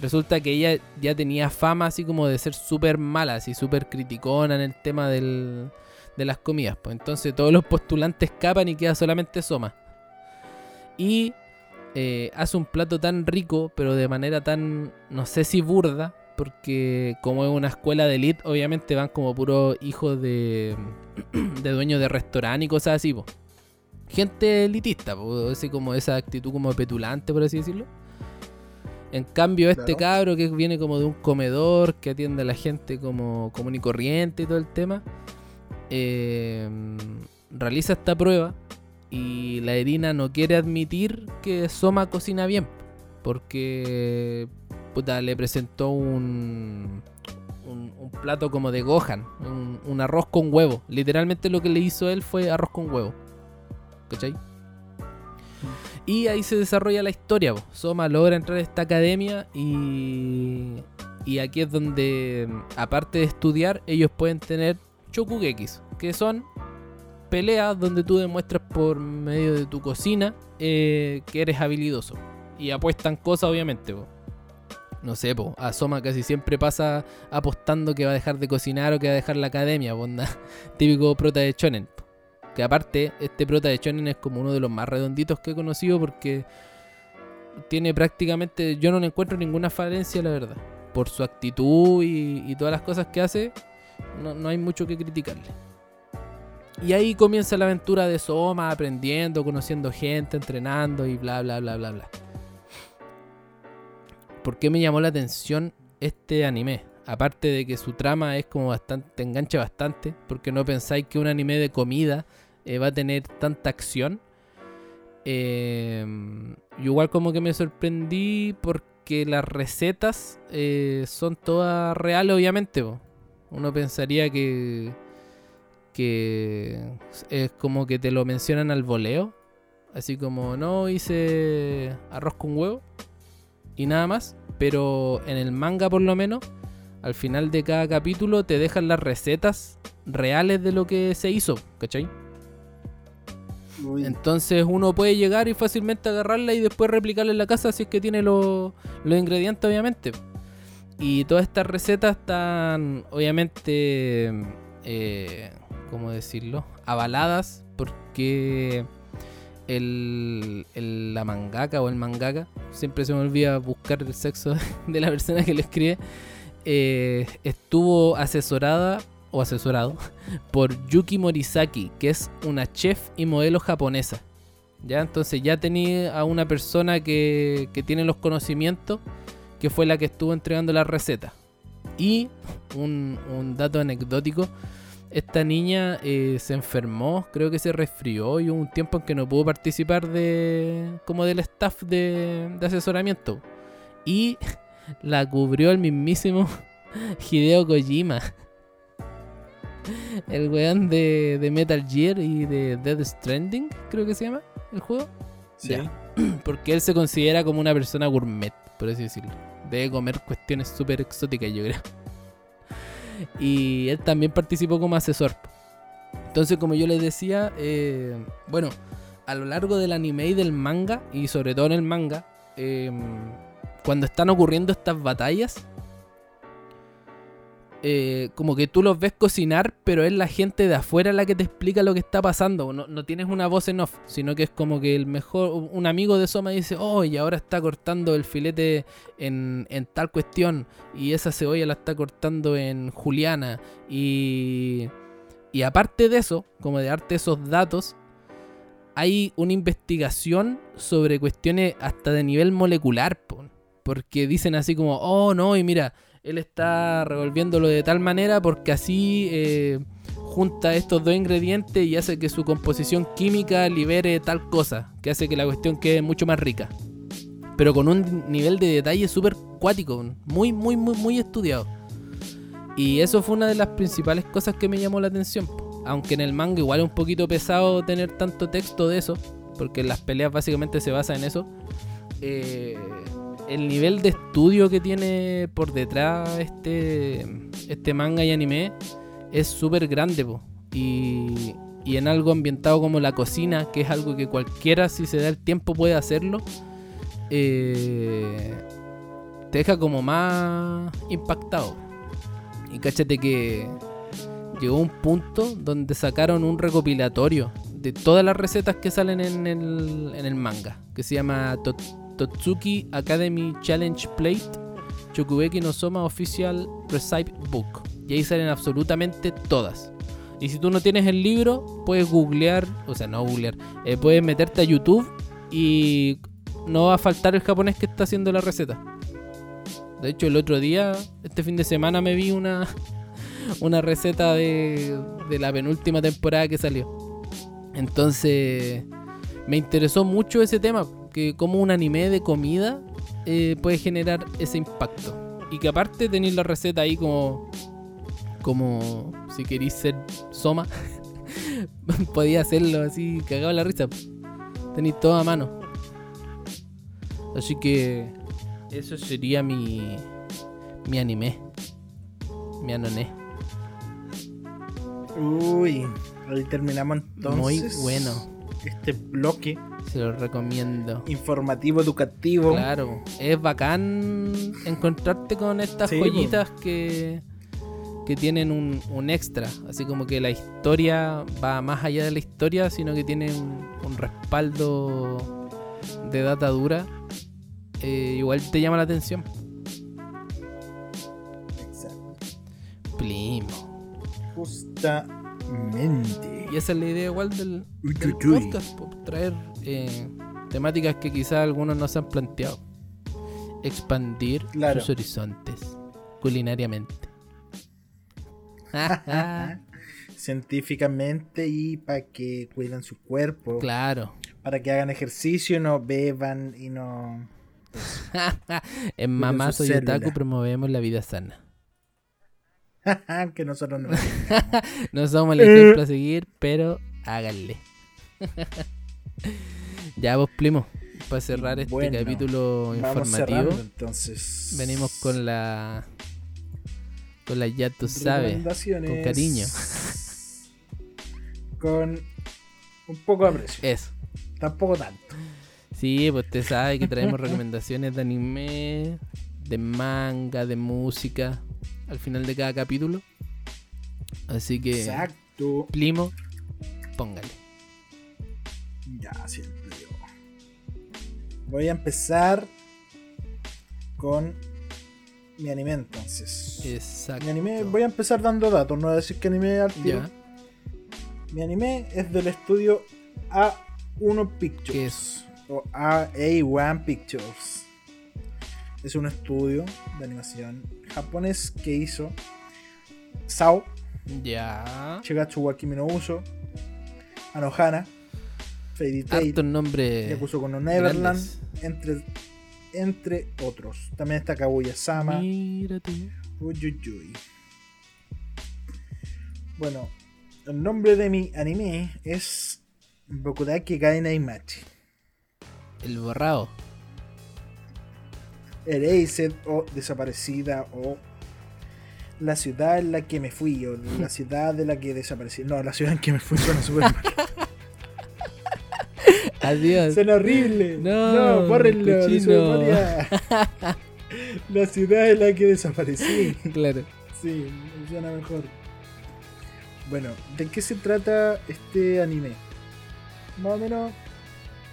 Resulta que ella ya tenía fama así como de ser súper mala, así súper criticona en el tema del, de las comidas. Entonces todos los postulantes escapan y queda solamente Soma. Y eh, hace un plato tan rico, pero de manera tan, no sé si burda, porque como es una escuela de elite, obviamente van como puros hijos de, de dueños de restaurante y cosas así. Gente elitista, así como esa actitud como petulante, por así decirlo. En cambio, este cabro que viene como de un comedor, que atiende a la gente como común y corriente y todo el tema, Em, realiza esta prueba y la Erina no quiere admitir que Soma cocina bien. Porque puta, le presentó un, un, plato como de Gohan, un, arroz con huevo. Literalmente lo que le hizo él fue arroz con huevo. ¿Cachai? Y ahí se desarrolla la historia. Soma logra entrar a esta academia y, y aquí es donde, aparte de estudiar, ellos pueden tener Chokugekis, que son peleas donde tú demuestras por medio de tu cocina eh, que eres habilidoso. Y apuestan cosas, obviamente. No sé, a Soma casi siempre pasa apostando que va a dejar de cocinar o que va a dejar la academia. Típico prota de Chonen. Que aparte, este prota de Chonen es como uno de los más redonditos que he conocido porque tiene prácticamente. Yo no encuentro ninguna falencia, la verdad. Por su actitud y, y todas las cosas que hace, no, hay mucho que criticarle. Y ahí comienza la aventura de Soma, aprendiendo, conociendo gente, entrenando y bla, bla, bla, bla, bla. ¿Por qué me llamó la atención este anime? Aparte de que su trama es como bastante, te engancha bastante, porque no pensáis que un anime de comida eh, va a tener tanta acción. Eh, igual como que me sorprendí porque las recetas eh, son todas reales, obviamente uno pensaría que, que es como que te lo mencionan al voleo. Así como, no, hice arroz con huevo y nada más. Pero en el manga por lo menos, al final de cada capítulo te dejan las recetas reales de lo que se hizo, ¿cachai? Entonces uno puede llegar y fácilmente agarrarla y después replicarla en la casa si es que tiene los ingredientes, obviamente. Y todas estas recetas están, obviamente, eh, ¿cómo decirlo? Avaladas porque la mangaka o el mangaka, siempre se me olvida buscar el sexo de la persona que lo escribe, eh, estuvo asesorada o asesorado por Yuki Morisaki, que es una chef y modelo japonesa. ¿Ya? Entonces ya tenía a una persona que, que tiene los conocimientos, que fue la que estuvo entregando la receta. Y un, dato anecdótico, esta niña eh, se enfermó, creo que se resfrió y hubo un tiempo en que no pudo participar de como del staff de, de asesoramiento. Y la cubrió el mismísimo Hideo Kojima. El weón de, Metal Gear y de Dead Stranding, creo que se llama el juego. Sí. Porque él se considera como una persona gourmet, por así decirlo. Debe comer cuestiones súper exóticas, yo creo. Y él también participó como asesor. Entonces, como yo les decía, eh, bueno, a lo largo del anime y del manga, y sobre todo en el manga, eh, cuando están ocurriendo estas batallas, eh, como que tú los ves cocinar, pero es la gente de afuera la que te explica lo que está pasando. No, tienes una voz en off, sino que es como que el mejor, un amigo de Soma dice, oh, y ahora está cortando el filete en, en tal cuestión, y esa cebolla la está cortando en Juliana. Y, y aparte de eso, como de darte esos datos, hay una investigación sobre cuestiones hasta de nivel molecular, porque dicen así como, oh, no, y mira, él está revolviéndolo de tal manera porque así eh, junta estos dos ingredientes y hace que su composición química libere tal cosa, que hace que la cuestión quede mucho más rica. Pero con un nivel de detalle súper cuático, muy, muy, muy, muy estudiado. Y eso fue una de las principales cosas que me llamó la atención. Aunque en el manga igual es un poquito pesado tener tanto texto de eso, porque las peleas básicamente se basan en eso. Eh, el nivel de estudio que tiene por detrás este, este manga y anime es súper grande, Y, y en algo ambientado como la cocina, que es algo que cualquiera, si se da el tiempo, puede hacerlo, eh, te deja como más impactado. Y cáchate que llegó un punto donde sacaron un recopilatorio de todas las recetas que salen en el, en el manga, que se llama Totsuki Academy Challenge Plate, Chokubeki no Soma Official Recipe Book. Y ahí salen absolutamente todas. Y si tú no tienes el libro, puedes googlear, o sea, no googlear, eh, puedes meterte a YouTube y no va a faltar el japonés que está haciendo la receta. De hecho, el otro día, este fin de semana, me vi una, una receta de, de la penúltima temporada que salió. Entonces, me interesó mucho ese tema que como un anime de comida eh, puede generar ese impacto. Y que aparte tenéis la receta ahí como, como si queréis ser Soma, podía hacerlo así, cagado la risa. Tenéis todo a mano. Así que eso sería mi, mi anime. Mi anoné. Uy, ahí terminamos entonces. Muy bueno. Este bloque se lo recomiendo. Informativo, educativo. Claro, es bacán encontrarte con estas joyitas que, que tienen un, extra. Así como que la historia va más allá de la historia, sino que tiene un, respaldo de data dura. Eh, igual te llama la atención. Exacto. Primo. Y esa es la idea igual del, podcast, traer eh, temáticas que quizás algunos no se han planteado. Expandir sus horizontes culinariamente. Científicamente y para que cuiden su cuerpo. Claro. Para que hagan ejercicio, no beban y no. en Mamá Soy Otaku promovemos la vida sana. que nosotros no. no somos el ejemplo a seguir, pero háganle. ya vos, Plimo, para cerrar este capítulo informativo. entonces. Venimos con la. Con la ya tú sabes. Con cariño. Con Un poco de aprecio. Eso. Tampoco tanto. Sí, pues usted sabe que traemos recomendaciones de anime, de manga, de música al final de cada capítulo. Así que. Exacto. Primo, póngale. Ya, siempre yo. Voy a empezar con mi anime entonces. Exacto. Mi anime, voy a empezar dando datos, no voy a decir que anime al tiro. Mi anime es del estudio A1 Pictures. ¿Qué es? O A1 Pictures. Es un estudio de animación japonés que hizo Sao, ya. Wa Kimi no Uso, Anohana, Fairy Tail. Yakuzo con Neverland, entre, entre otros. También está Kaguya Sama. Mírate. Uyuyuy. Bueno, el nombre de mi anime es Bokudaki Gai Naimachi. El borrado. Erased o desaparecida o la ciudad en la que me fui o la ciudad de la que desaparecí. No, la ciudad en que me fui suena súper mal. Adiós. Suena horrible. No, no bórrenlo de. La ciudad en la que desaparecí. Claro. Sí, suena mejor. Bueno, ¿de qué se trata este anime? Más o menos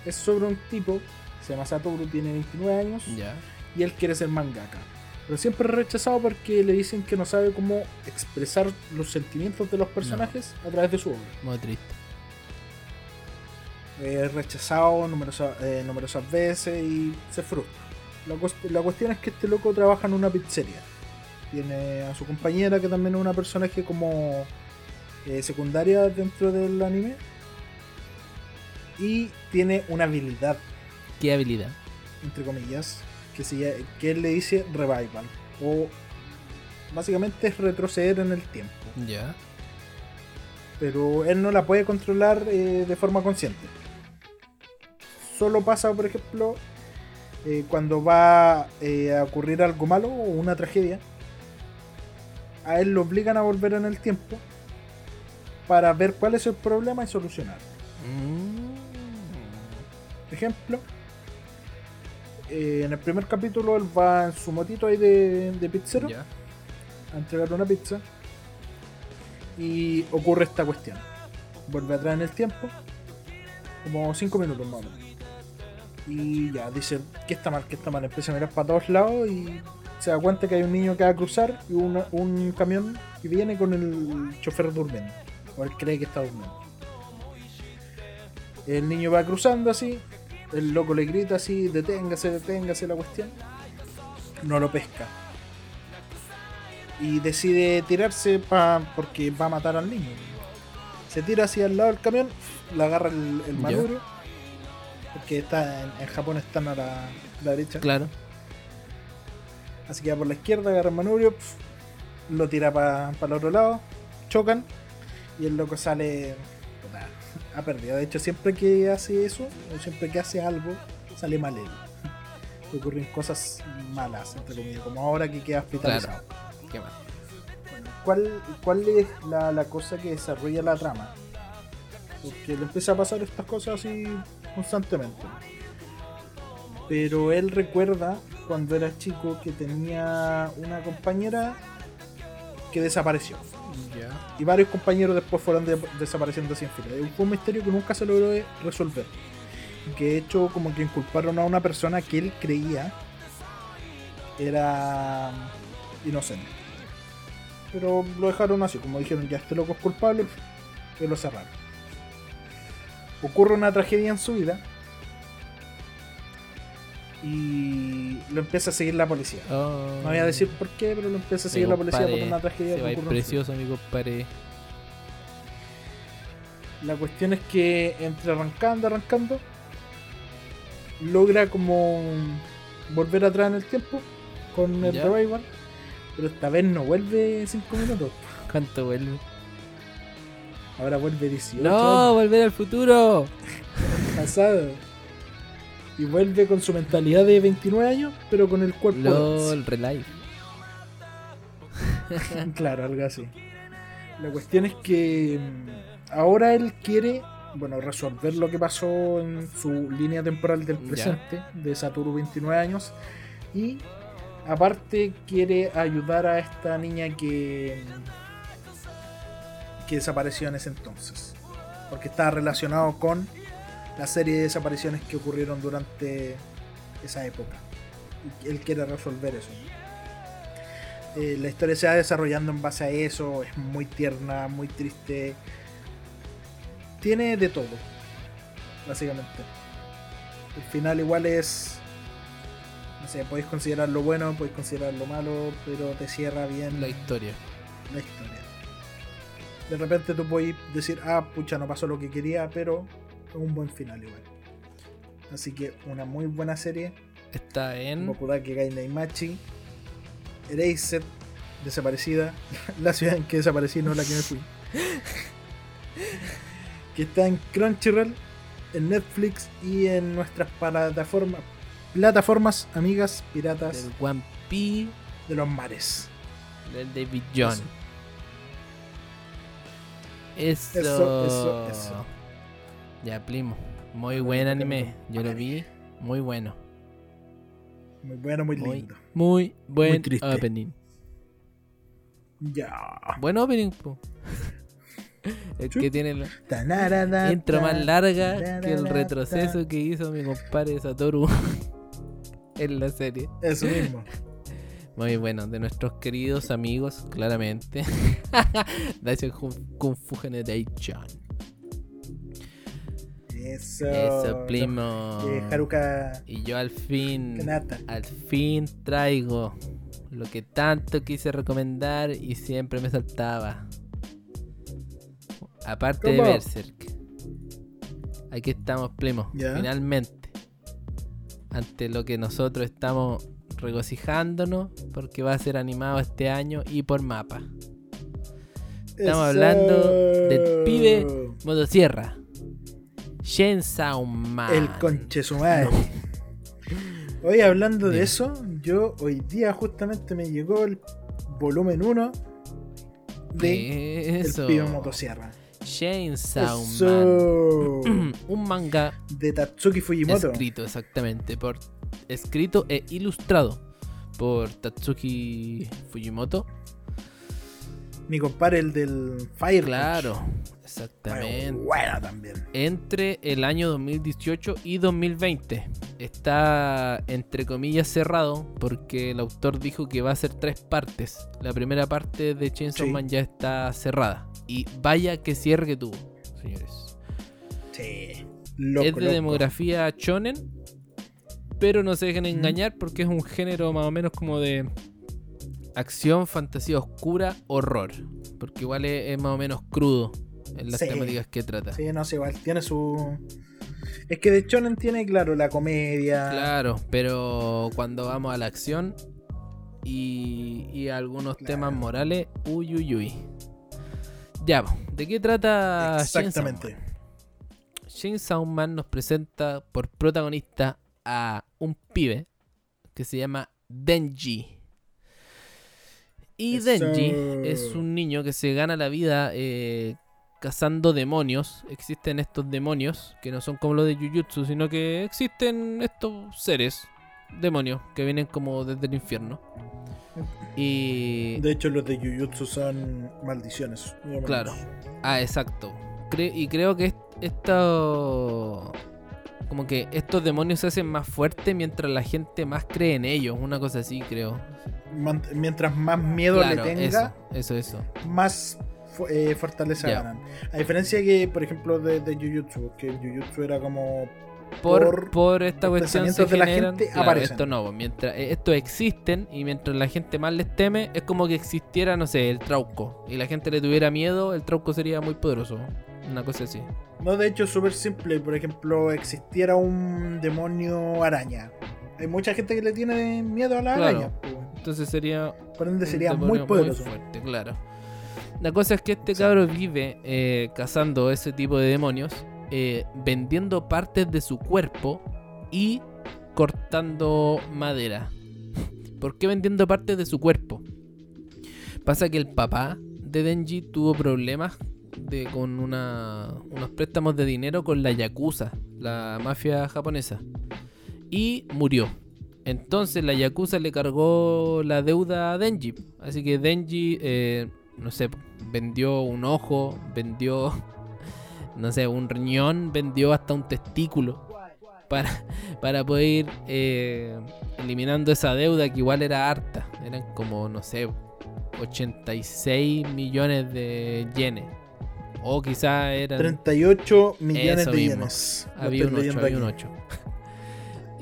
es sobre un tipo, se llama Satoru, tiene 29 años Ya. Y él quiere ser mangaka. Pero siempre es rechazado porque le dicen que no sabe cómo expresar los sentimientos de los personajes a través de su obra. Muy triste. Es rechazado numerosas, eh, numerosas veces y se frustra. La cuestión es que este loco trabaja en una pizzería. Tiene a su compañera que también es una personaje como eh, secundaria dentro del anime. Y tiene una habilidad, ¿Qué habilidad? entre comillas, que, se, que él le dice revival. O básicamente es retroceder en el tiempo. Ya. pero él no la puede controlar eh, de forma consciente. Solo pasa, por ejemplo, eh, cuando va eh, a ocurrir algo malo o una tragedia, a él lo obligan a volver en el tiempo para ver cuál es el problema y solucionarlo. Mm. Por ejemplo, eh, en el primer capítulo él va en su motito ahí de, de pizzero a entregarle una pizza y ocurre esta cuestión. Vuelve atrás en el tiempo, como 5 minutos más o menos. Y ya, dice, ¿qué está mal? ¿Qué está mal? Empieza a mirar para todos lados y se da cuenta que hay un niño que va a cruzar y una- un camión que viene con el chofer durmiendo. O él cree que está durmiendo. El niño va cruzando así, el loco le grita así, deténgase, deténgase la cuestión. No lo pesca y decide tirarse pa, porque va a matar al niño. Se tira hacia el lado del camión, le agarra el, el Ya. manubrio, porque está en, en Japón están a la, la derecha. Claro. Así que va por la izquierda, agarra el manubrio, pf, lo tira para el otro lado, chocan y el loco sale ha perdido. De hecho, siempre que hace eso, o siempre que hace algo, sale mal él. Ocurren cosas malas, entre comillas, como ahora que queda hospitalizado. Qué mal. Bueno, ¿cuál, ¿Cuál es la, la cosa que desarrolla la trama? Porque le empieza a pasar estas cosas así constantemente. Pero él recuerda cuando era chico que tenía una compañera que desapareció. Ya. Y varios compañeros después fueron de- desapareciendo en fila. Fue un misterio que nunca se logró resolver. Que de hecho como que inculparon a una persona que él creía era inocente. Pero lo dejaron así, como dijeron, ya este loco es culpable, y lo cerraron. Ocurre una tragedia en su vida y lo empieza a seguir la policía. Oh. No voy a decir por qué, pero lo empieza a seguir la policía por una tragedia Se va precioso, mi compadre. La cuestión es que entre arrancando, arrancando, logra como volver atrás en el tiempo con el Ya. revival, pero esta vez no vuelve 5 minutos, ¿Cuánto vuelve? ahora vuelve 18 ¡No! ¡Volver al futuro! pasado. Y vuelve con su mentalidad de 29 años, pero con el cuerpo de LOL, relive. 11. Claro, algo así. La cuestión es que mm, ahora él quiere bueno, resolver lo que pasó en su línea temporal del presente, de Satoru 29 años. Y aparte quiere ayudar a esta niña que, que desapareció en ese entonces. Porque está relacionado con la serie de desapariciones que ocurrieron durante esa época. Y él quiere resolver eso. Eh, la historia se va desarrollando en base a eso, es muy tierna, muy triste. Tiene de todo, básicamente. El final igual es... No sé, podéis considerar lo bueno, podéis considerar lo malo, pero te cierra bien la historia. La historia. De repente tú puedes decir, ah, pucha, no pasó lo que quería, pero un buen final igual. Así que una muy buena serie. Está en. Mokudake Gai Naimachi. Erased, desaparecida. la ciudad en que desaparecí, no la que me fui. que está en Crunchyroll, en Netflix y en nuestras plataformas, plataformas amigas piratas. Del One Piece. De los mares. Del David John. Eso. Eso, eso, eso. Ya, primo. Muy buen anime. Yo lo vi. Muy bueno. Muy bueno, muy lindo. Muy, buen opening. Ya. Buen opening, po. El que tiene la intro más larga que el retroceso que hizo mi compadre Satoru en la serie. Eso mismo. Muy bueno, de nuestros queridos amigos, claramente. Daisho Kung Fu Generation. Eso. Eso, primo. Haruka. Y yo al fin. Al fin traigo lo que tanto quise recomendar y siempre me saltaba. Aparte de Berserk. Aquí estamos, primo. Finalmente. Ante lo que nosotros estamos regocijándonos porque va a ser animado este año y por mapa. Estamos hablando del pibe motosierra. Chainsaw Man. El conche su madre. Hoy hablando de eso, yo hoy día justamente me llegó el volumen 1 de El pibe motosierra. Chainsaw Man. Un manga de Tatsuki Fujimoto. Escrito exactamente por escrito e ilustrado por Tatsuki Fujimoto. Mi compadre, el del Fire. Claro, exactamente. Bueno, también. Entre el año 2018 y 2020. Está, entre comillas, cerrado porque el autor dijo que va a ser tres partes. La primera parte de Chainsaw Man ya está cerrada. Y vaya que cierre que tuvo, señores. Sí. es de demografía chonen pero no se dejen engañar porque es un género más o menos como de acción, fantasía oscura, horror. Porque igual es, más o menos crudo en las temáticas que trata. Sí, no sé, igual tiene su. Es que de hecho no tiene, claro, la comedia. Claro, pero cuando vamos a la acción y, y algunos temas morales, uy, uy, uy. Ya, ¿de qué trata Exactamente. Chainsaw Man nos presenta por protagonista a un pibe que se llama Denji. Y Denji es un niño que se gana la vida eh, cazando demonios. Existen estos demonios que no son como los de Jujutsu, sino que existen estos seres, demonios, que vienen como desde el infierno. Y. De hecho, los de Jujutsu son maldiciones. Claro. Ah, exacto. y creo que esto como que estos demonios se hacen más fuertes mientras la gente más cree en ellos, una cosa así creo. Mientras más miedo le tenga, eso, eso, más eh, fortaleza ganan. A diferencia que, por ejemplo, de, de Jujutsu, que Jujutsu era como por, por, esta cuestión se de la gente esto no, pues, mientras eh, estos existen y mientras la gente más les teme, es como que existiera, no sé, el trauco y la gente le tuviera miedo, el trauco sería muy poderoso. Una cosa así. No, de hecho súper simple. Por ejemplo, existiera un demonio araña. Hay mucha gente que le tiene miedo a la araña. Pues. Entonces sería. Por ende sería muy poderoso. fuerte, claro. La cosa es que este cabro vive eh, cazando ese tipo de demonios, eh, vendiendo partes de su cuerpo y cortando madera. ¿Por qué vendiendo partes de su cuerpo? Pasa que el papá de Denji tuvo problemas de, con una, unos préstamos de dinero con la Yakuza, la mafia japonesa. Y murió. Entonces la Yakuza le cargó la deuda a Denji. Así que Denji, eh, no sé, vendió un ojo, vendió, no sé, un riñón, vendió hasta un testículo para, para poder ir eh, eliminando esa deuda que igual era harta. Eran como, no sé, 86 millones de yenes. O quizá eran... 38 millones de yenes. Había un 8, había un 8.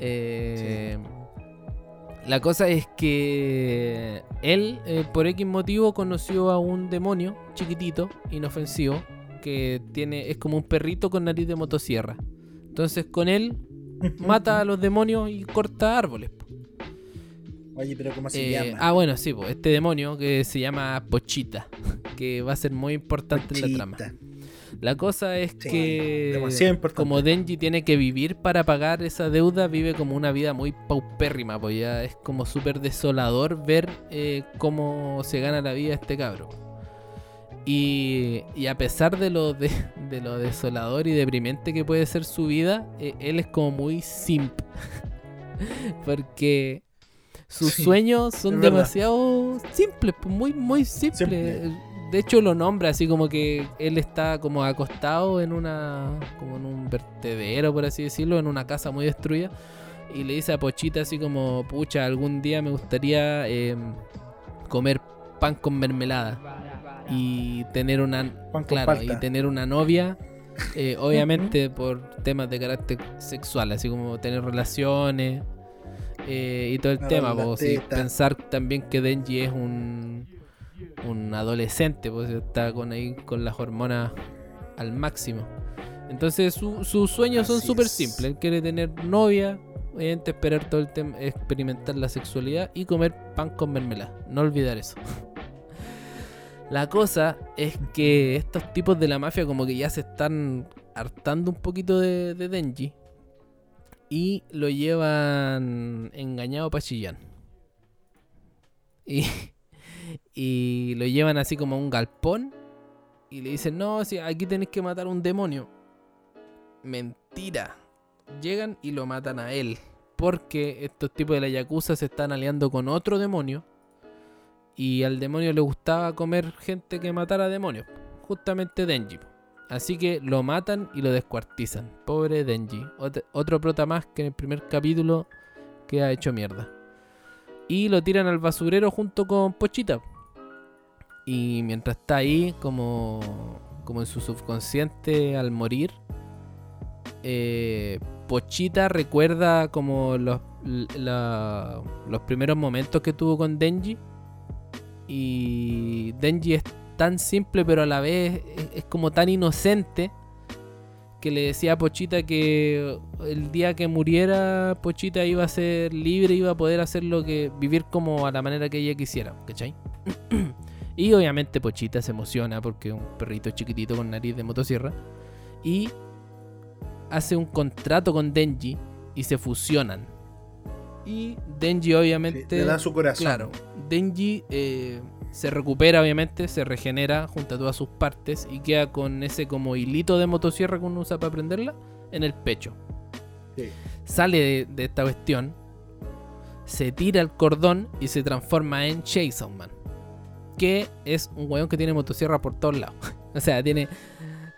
eh, la cosa es que él, eh, por X motivo, conoció a un demonio chiquitito, inofensivo, que tiene es como un perrito con nariz de motosierra. Entonces con él mata a los demonios y corta árboles. Oye, pero ¿cómo se eh, llama? Ah, bueno, sí, pues, este demonio que se llama Pochita, que va a ser muy importante en la trama. La cosa es que como Denji tiene que vivir para pagar esa deuda, vive como una vida muy paupérrima, pues ya es como súper desolador ver eh, cómo se gana la vida este cabro. Y, a pesar de lo, de, lo desolador y deprimente que puede ser su vida, eh, él es como muy simp. Porque sus sueños son demasiado simples, pues, muy, muy simples de hecho lo nombra así como que él está como acostado en una como en un vertedero por así decirlo en una casa muy destruida y le dice a Pochita así como pucha algún día me gustaría em, comer pan con mermelada y tener una claro y tener una novia eh, obviamente por temas de carácter sexual así como tener relaciones eh, y todo el tema pues, pensar también que Denji es un un adolescente, pues está con ahí con las hormonas al máximo. Entonces sus sueños son súper simples. Él quiere tener novia, obviamente esperar todo el tema, experimentar la sexualidad y comer pan con mermelada. No olvidar eso. La cosa es que estos tipos de la mafia como que ya se están hartando un poquito de, de Denji y lo llevan engañado para Chillán. Y y lo llevan así como a un galpón y le dicen, no, si aquí tenéis que matar a un demonio. Mentira. Llegan y lo matan a él. Porque estos tipos de la Yakuza se están aliando con otro demonio. Y al demonio le gustaba comer gente que matara demonios. Justamente Denji. Así que lo matan y lo descuartizan. Pobre Denji. otro prota más que en el primer capítulo que ha hecho mierda y lo tiran al basurero junto con Pochita. Y mientras está ahí, como, como en su subconsciente al morir, eh, Pochita recuerda como los, los primeros momentos que tuvo con Denji. Y Denji es tan simple, pero a la vez es como tan inocente que le decía a Pochita que el día que muriera Pochita iba a ser libre, iba a poder hacer lo que vivir como a la manera que ella quisiera, ¿cachai? y obviamente Pochita se emociona porque es un perrito chiquitito con nariz de motosierra y hace un contrato con Denji y se fusionan. Y Denji obviamente... le da su corazón. Claro, Denji eh, se recupera obviamente, se regenera junto a todas sus partes y queda con ese como hilito de motosierra que uno usa para prenderla en el pecho. Sale de, esta cuestión, se tira el cordón y se transforma en Jason Man. Que es un weón que tiene motosierra por todos lados. o sea, tiene...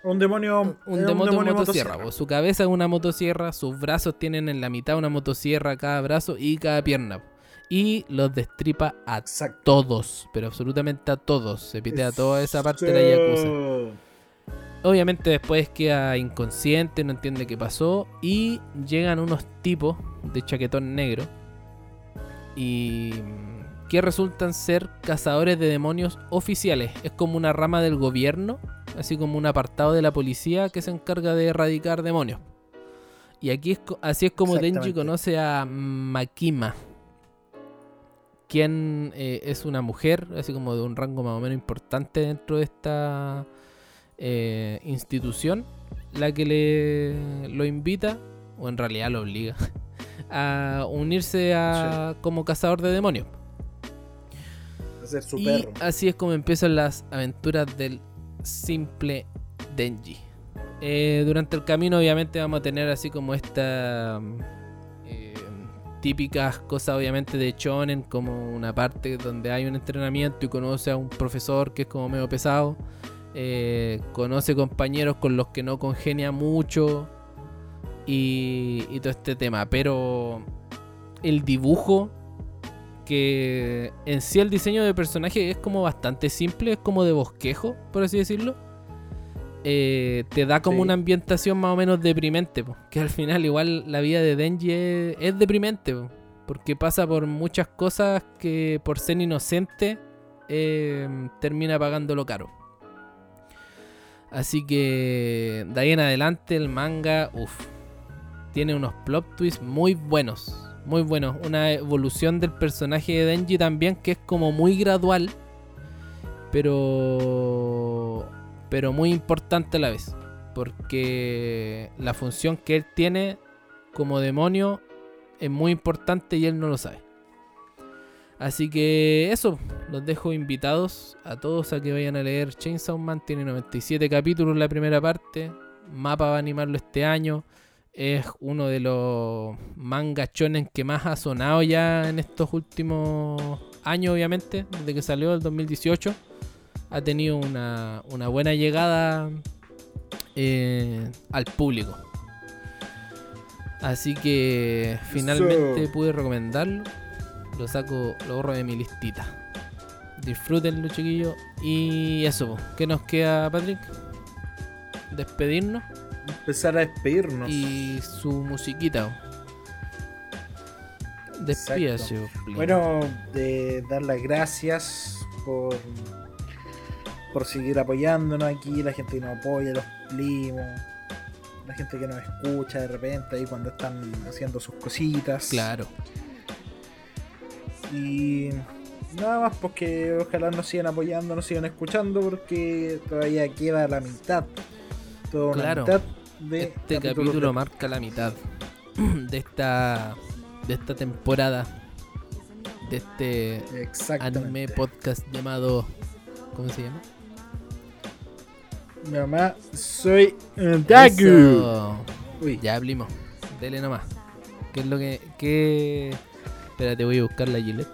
Un demonio. Un, demonio, motosierra. Su cabeza es una motosierra, sus brazos tienen en la mitad una motosierra cada brazo y cada pierna y los destripa a todos, pero absolutamente a todos. Se pitea toda esa parte de la Yakuza. Obviamente después queda inconsciente, no entiende qué pasó y llegan unos tipos de chaquetón negro y que resultan ser cazadores de demonios oficiales. Es como una rama del gobierno, así como un apartado de la policía que se encarga de erradicar demonios. Y aquí es, así es como Denji conoce a Makima, quien eh, es una mujer, así como de un rango más o menos importante dentro de esta eh, institución, la que le lo invita, o en realidad lo obliga, a unirse a, como cazador de demonios. A ser su y así es como empiezan las aventuras del simple Denji. Eh, durante el camino obviamente vamos a tener así como esta típicas cosas obviamente de Shonen, como una parte donde hay un entrenamiento y conoce a un profesor que es como medio pesado. Eh, conoce compañeros con los que no congenia mucho y, y todo este tema. Pero el dibujo que en sí el diseño de personaje es como bastante simple, es como de bosquejo, por así decirlo. Eh, te da como una ambientación más o menos deprimente, que al final igual la vida de Denji es, deprimente, porque pasa por muchas cosas que por ser inocente eh, termina pagándolo caro. Así que de ahí en adelante el manga, uff, tiene unos plot twists muy buenos muy bueno. Una evolución del personaje de Denji también que es como muy gradual, pero pero muy importante a la vez, porque la función que él tiene como demonio es muy importante y él no lo sabe. Así que eso, los dejo invitados a todos a que vayan a leer Chainsaw Man. Tiene 97 capítulos la primera parte. Mapa va a animarlo este año es uno de los mangachones que más ha sonado ya en estos últimos años, obviamente, desde que salió el 2018. Ha tenido una, buena llegada eh, al público. Así que finalmente pude recomendarlo. Lo saco, lo borro de mi listita. Disfrútenlo, chiquillos. Y eso, ¿qué nos queda, Patrick? Despedirnos empezar a despedirnos. Y su musiquita. Despídase. Bueno, de dar las gracias por por seguir apoyándonos aquí, la gente que nos apoya, los primos, la gente que nos escucha de repente ahí cuando están haciendo sus cositas. Claro. Y nada más porque ojalá nos sigan apoyando, nos sigan escuchando porque todavía queda la mitad. Toda mitad este capítulo, marca la mitad de esta de esta temporada de este anime podcast llamado ¿cómo se llama? Mi mamá soy Dagu. Uy, ya hablamos. Dele nomás. ¿Qué es lo que qué Espérate, voy a buscar la Gillette.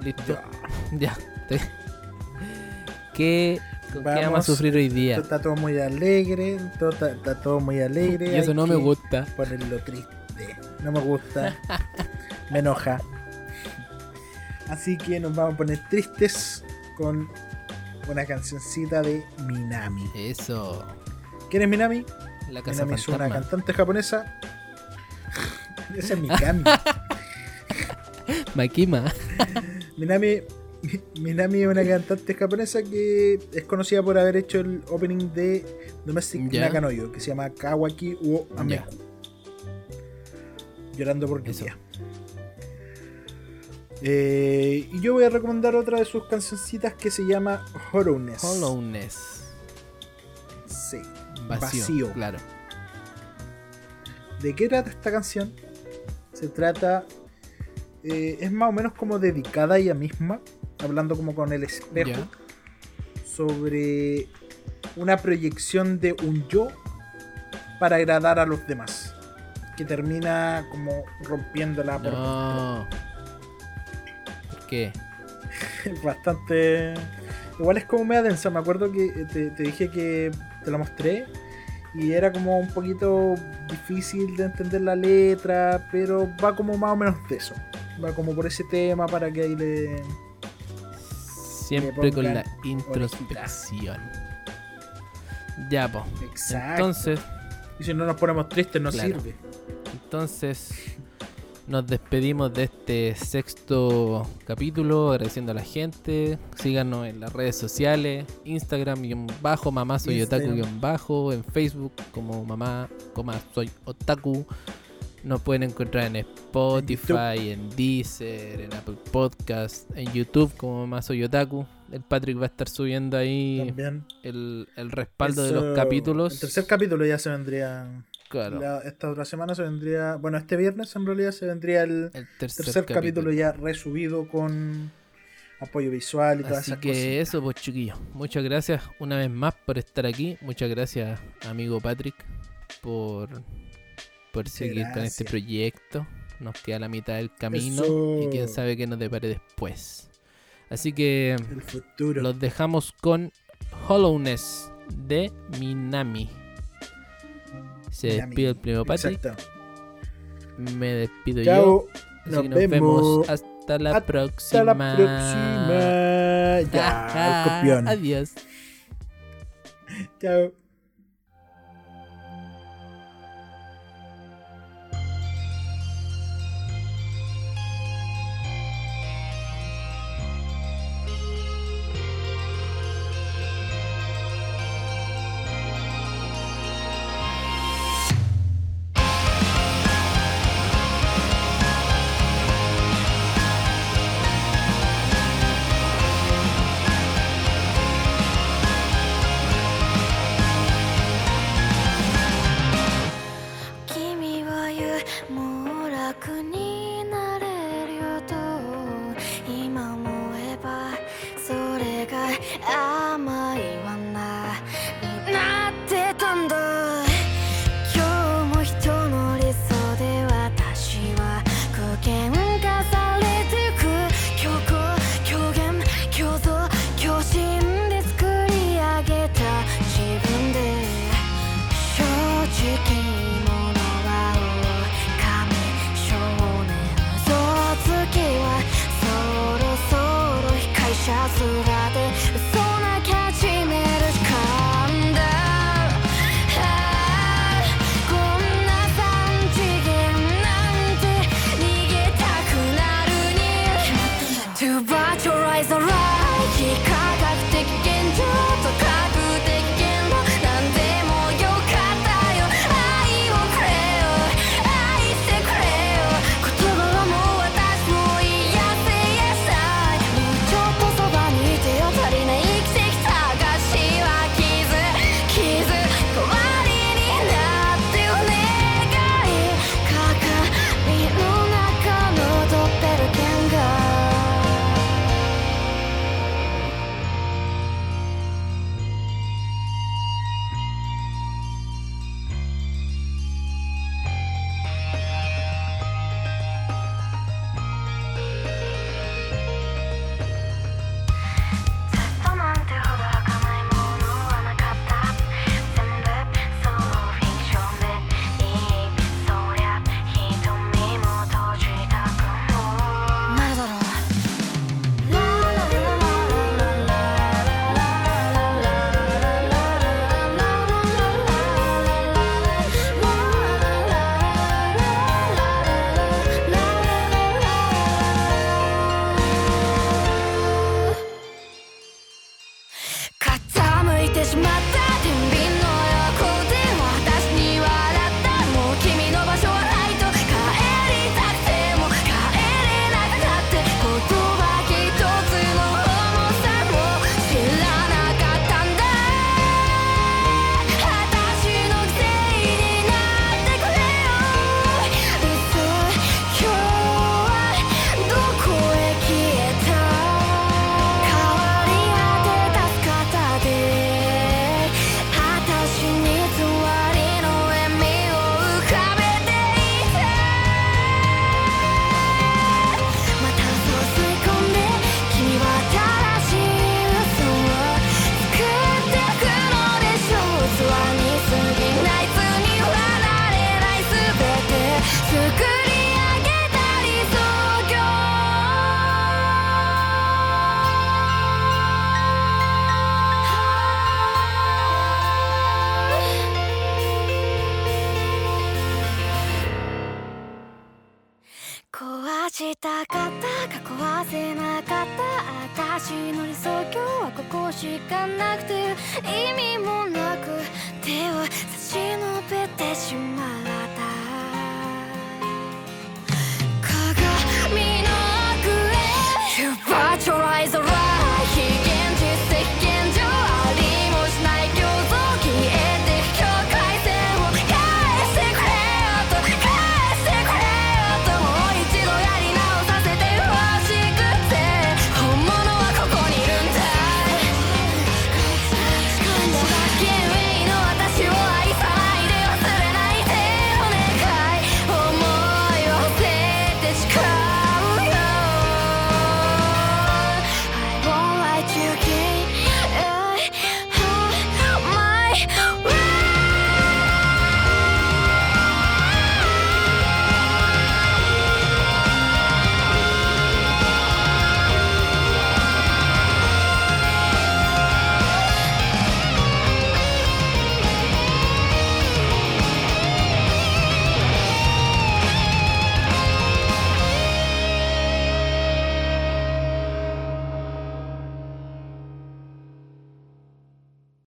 Listo. Ya. ya. ¿Qué vamos, a sufrir hoy día? Está todo muy alegre, está, todo muy alegre. Y eso no me gusta. Ponerlo triste. No me gusta. me enoja. Así que nos vamos a poner tristes con una cancioncita de Minami. Eso. ¿Quién es Minami? La casa Minami es una cantante japonesa. Esa es Mikami. Makima. Minami Minami es una cantante japonesa que es conocida por haber hecho el opening de Domestic Nakanoyo, que se llama Kawaki o Ameku. Llorando por Kiya. Eh, y yo voy a recomendar otra de sus cancioncitas que se llama Hollowness. Hollowness. Sí. Vacío, Claro. ¿De qué trata esta canción? Se trata. Eh, es más o menos como dedicada a ella misma hablando como con el espejo, sobre una proyección de un yo para agradar a los demás, que termina como rompiéndola por no. ¿Por qué? Bastante... Igual es como media densa, me acuerdo que te, te dije que te la mostré y era como un poquito difícil de entender la letra, pero va como más o menos de eso. Va como por ese tema para que ahí le, Siempre con la introspección. Ya, po. Exacto. Entonces. Y si no nos ponemos tristes, no sirve. Entonces, nos despedimos de este sexto capítulo, agradeciendo a la gente. Síganos en las redes sociales, Instagram bajo, mamá soy otaku bajo, en Facebook como mamá, soy otaku. Nos pueden encontrar en Spotify, en, Deezer, en Apple Podcast, en YouTube como Más Soy Otaku. El Patrick va a estar subiendo ahí El, respaldo de los capítulos. El tercer capítulo ya se vendría. Claro. La, esta otra semana se vendría, bueno, este viernes en realidad se vendría el, tercer, capítulo. ya resubido con apoyo visual y todas Así esas que eso, pues chiquillos. Muchas gracias una vez más por estar aquí. Muchas gracias, amigo Patrick, por, por seguir con este proyecto. Nos queda la mitad del camino y quién sabe qué nos depare después. Así que el los dejamos con Hollowness de Minami. Se despide el primo Pati. Me despido Chao. yo. Nos, nos vemos. Hasta la próxima. Hasta la próxima. Ya, Adiós. Chao.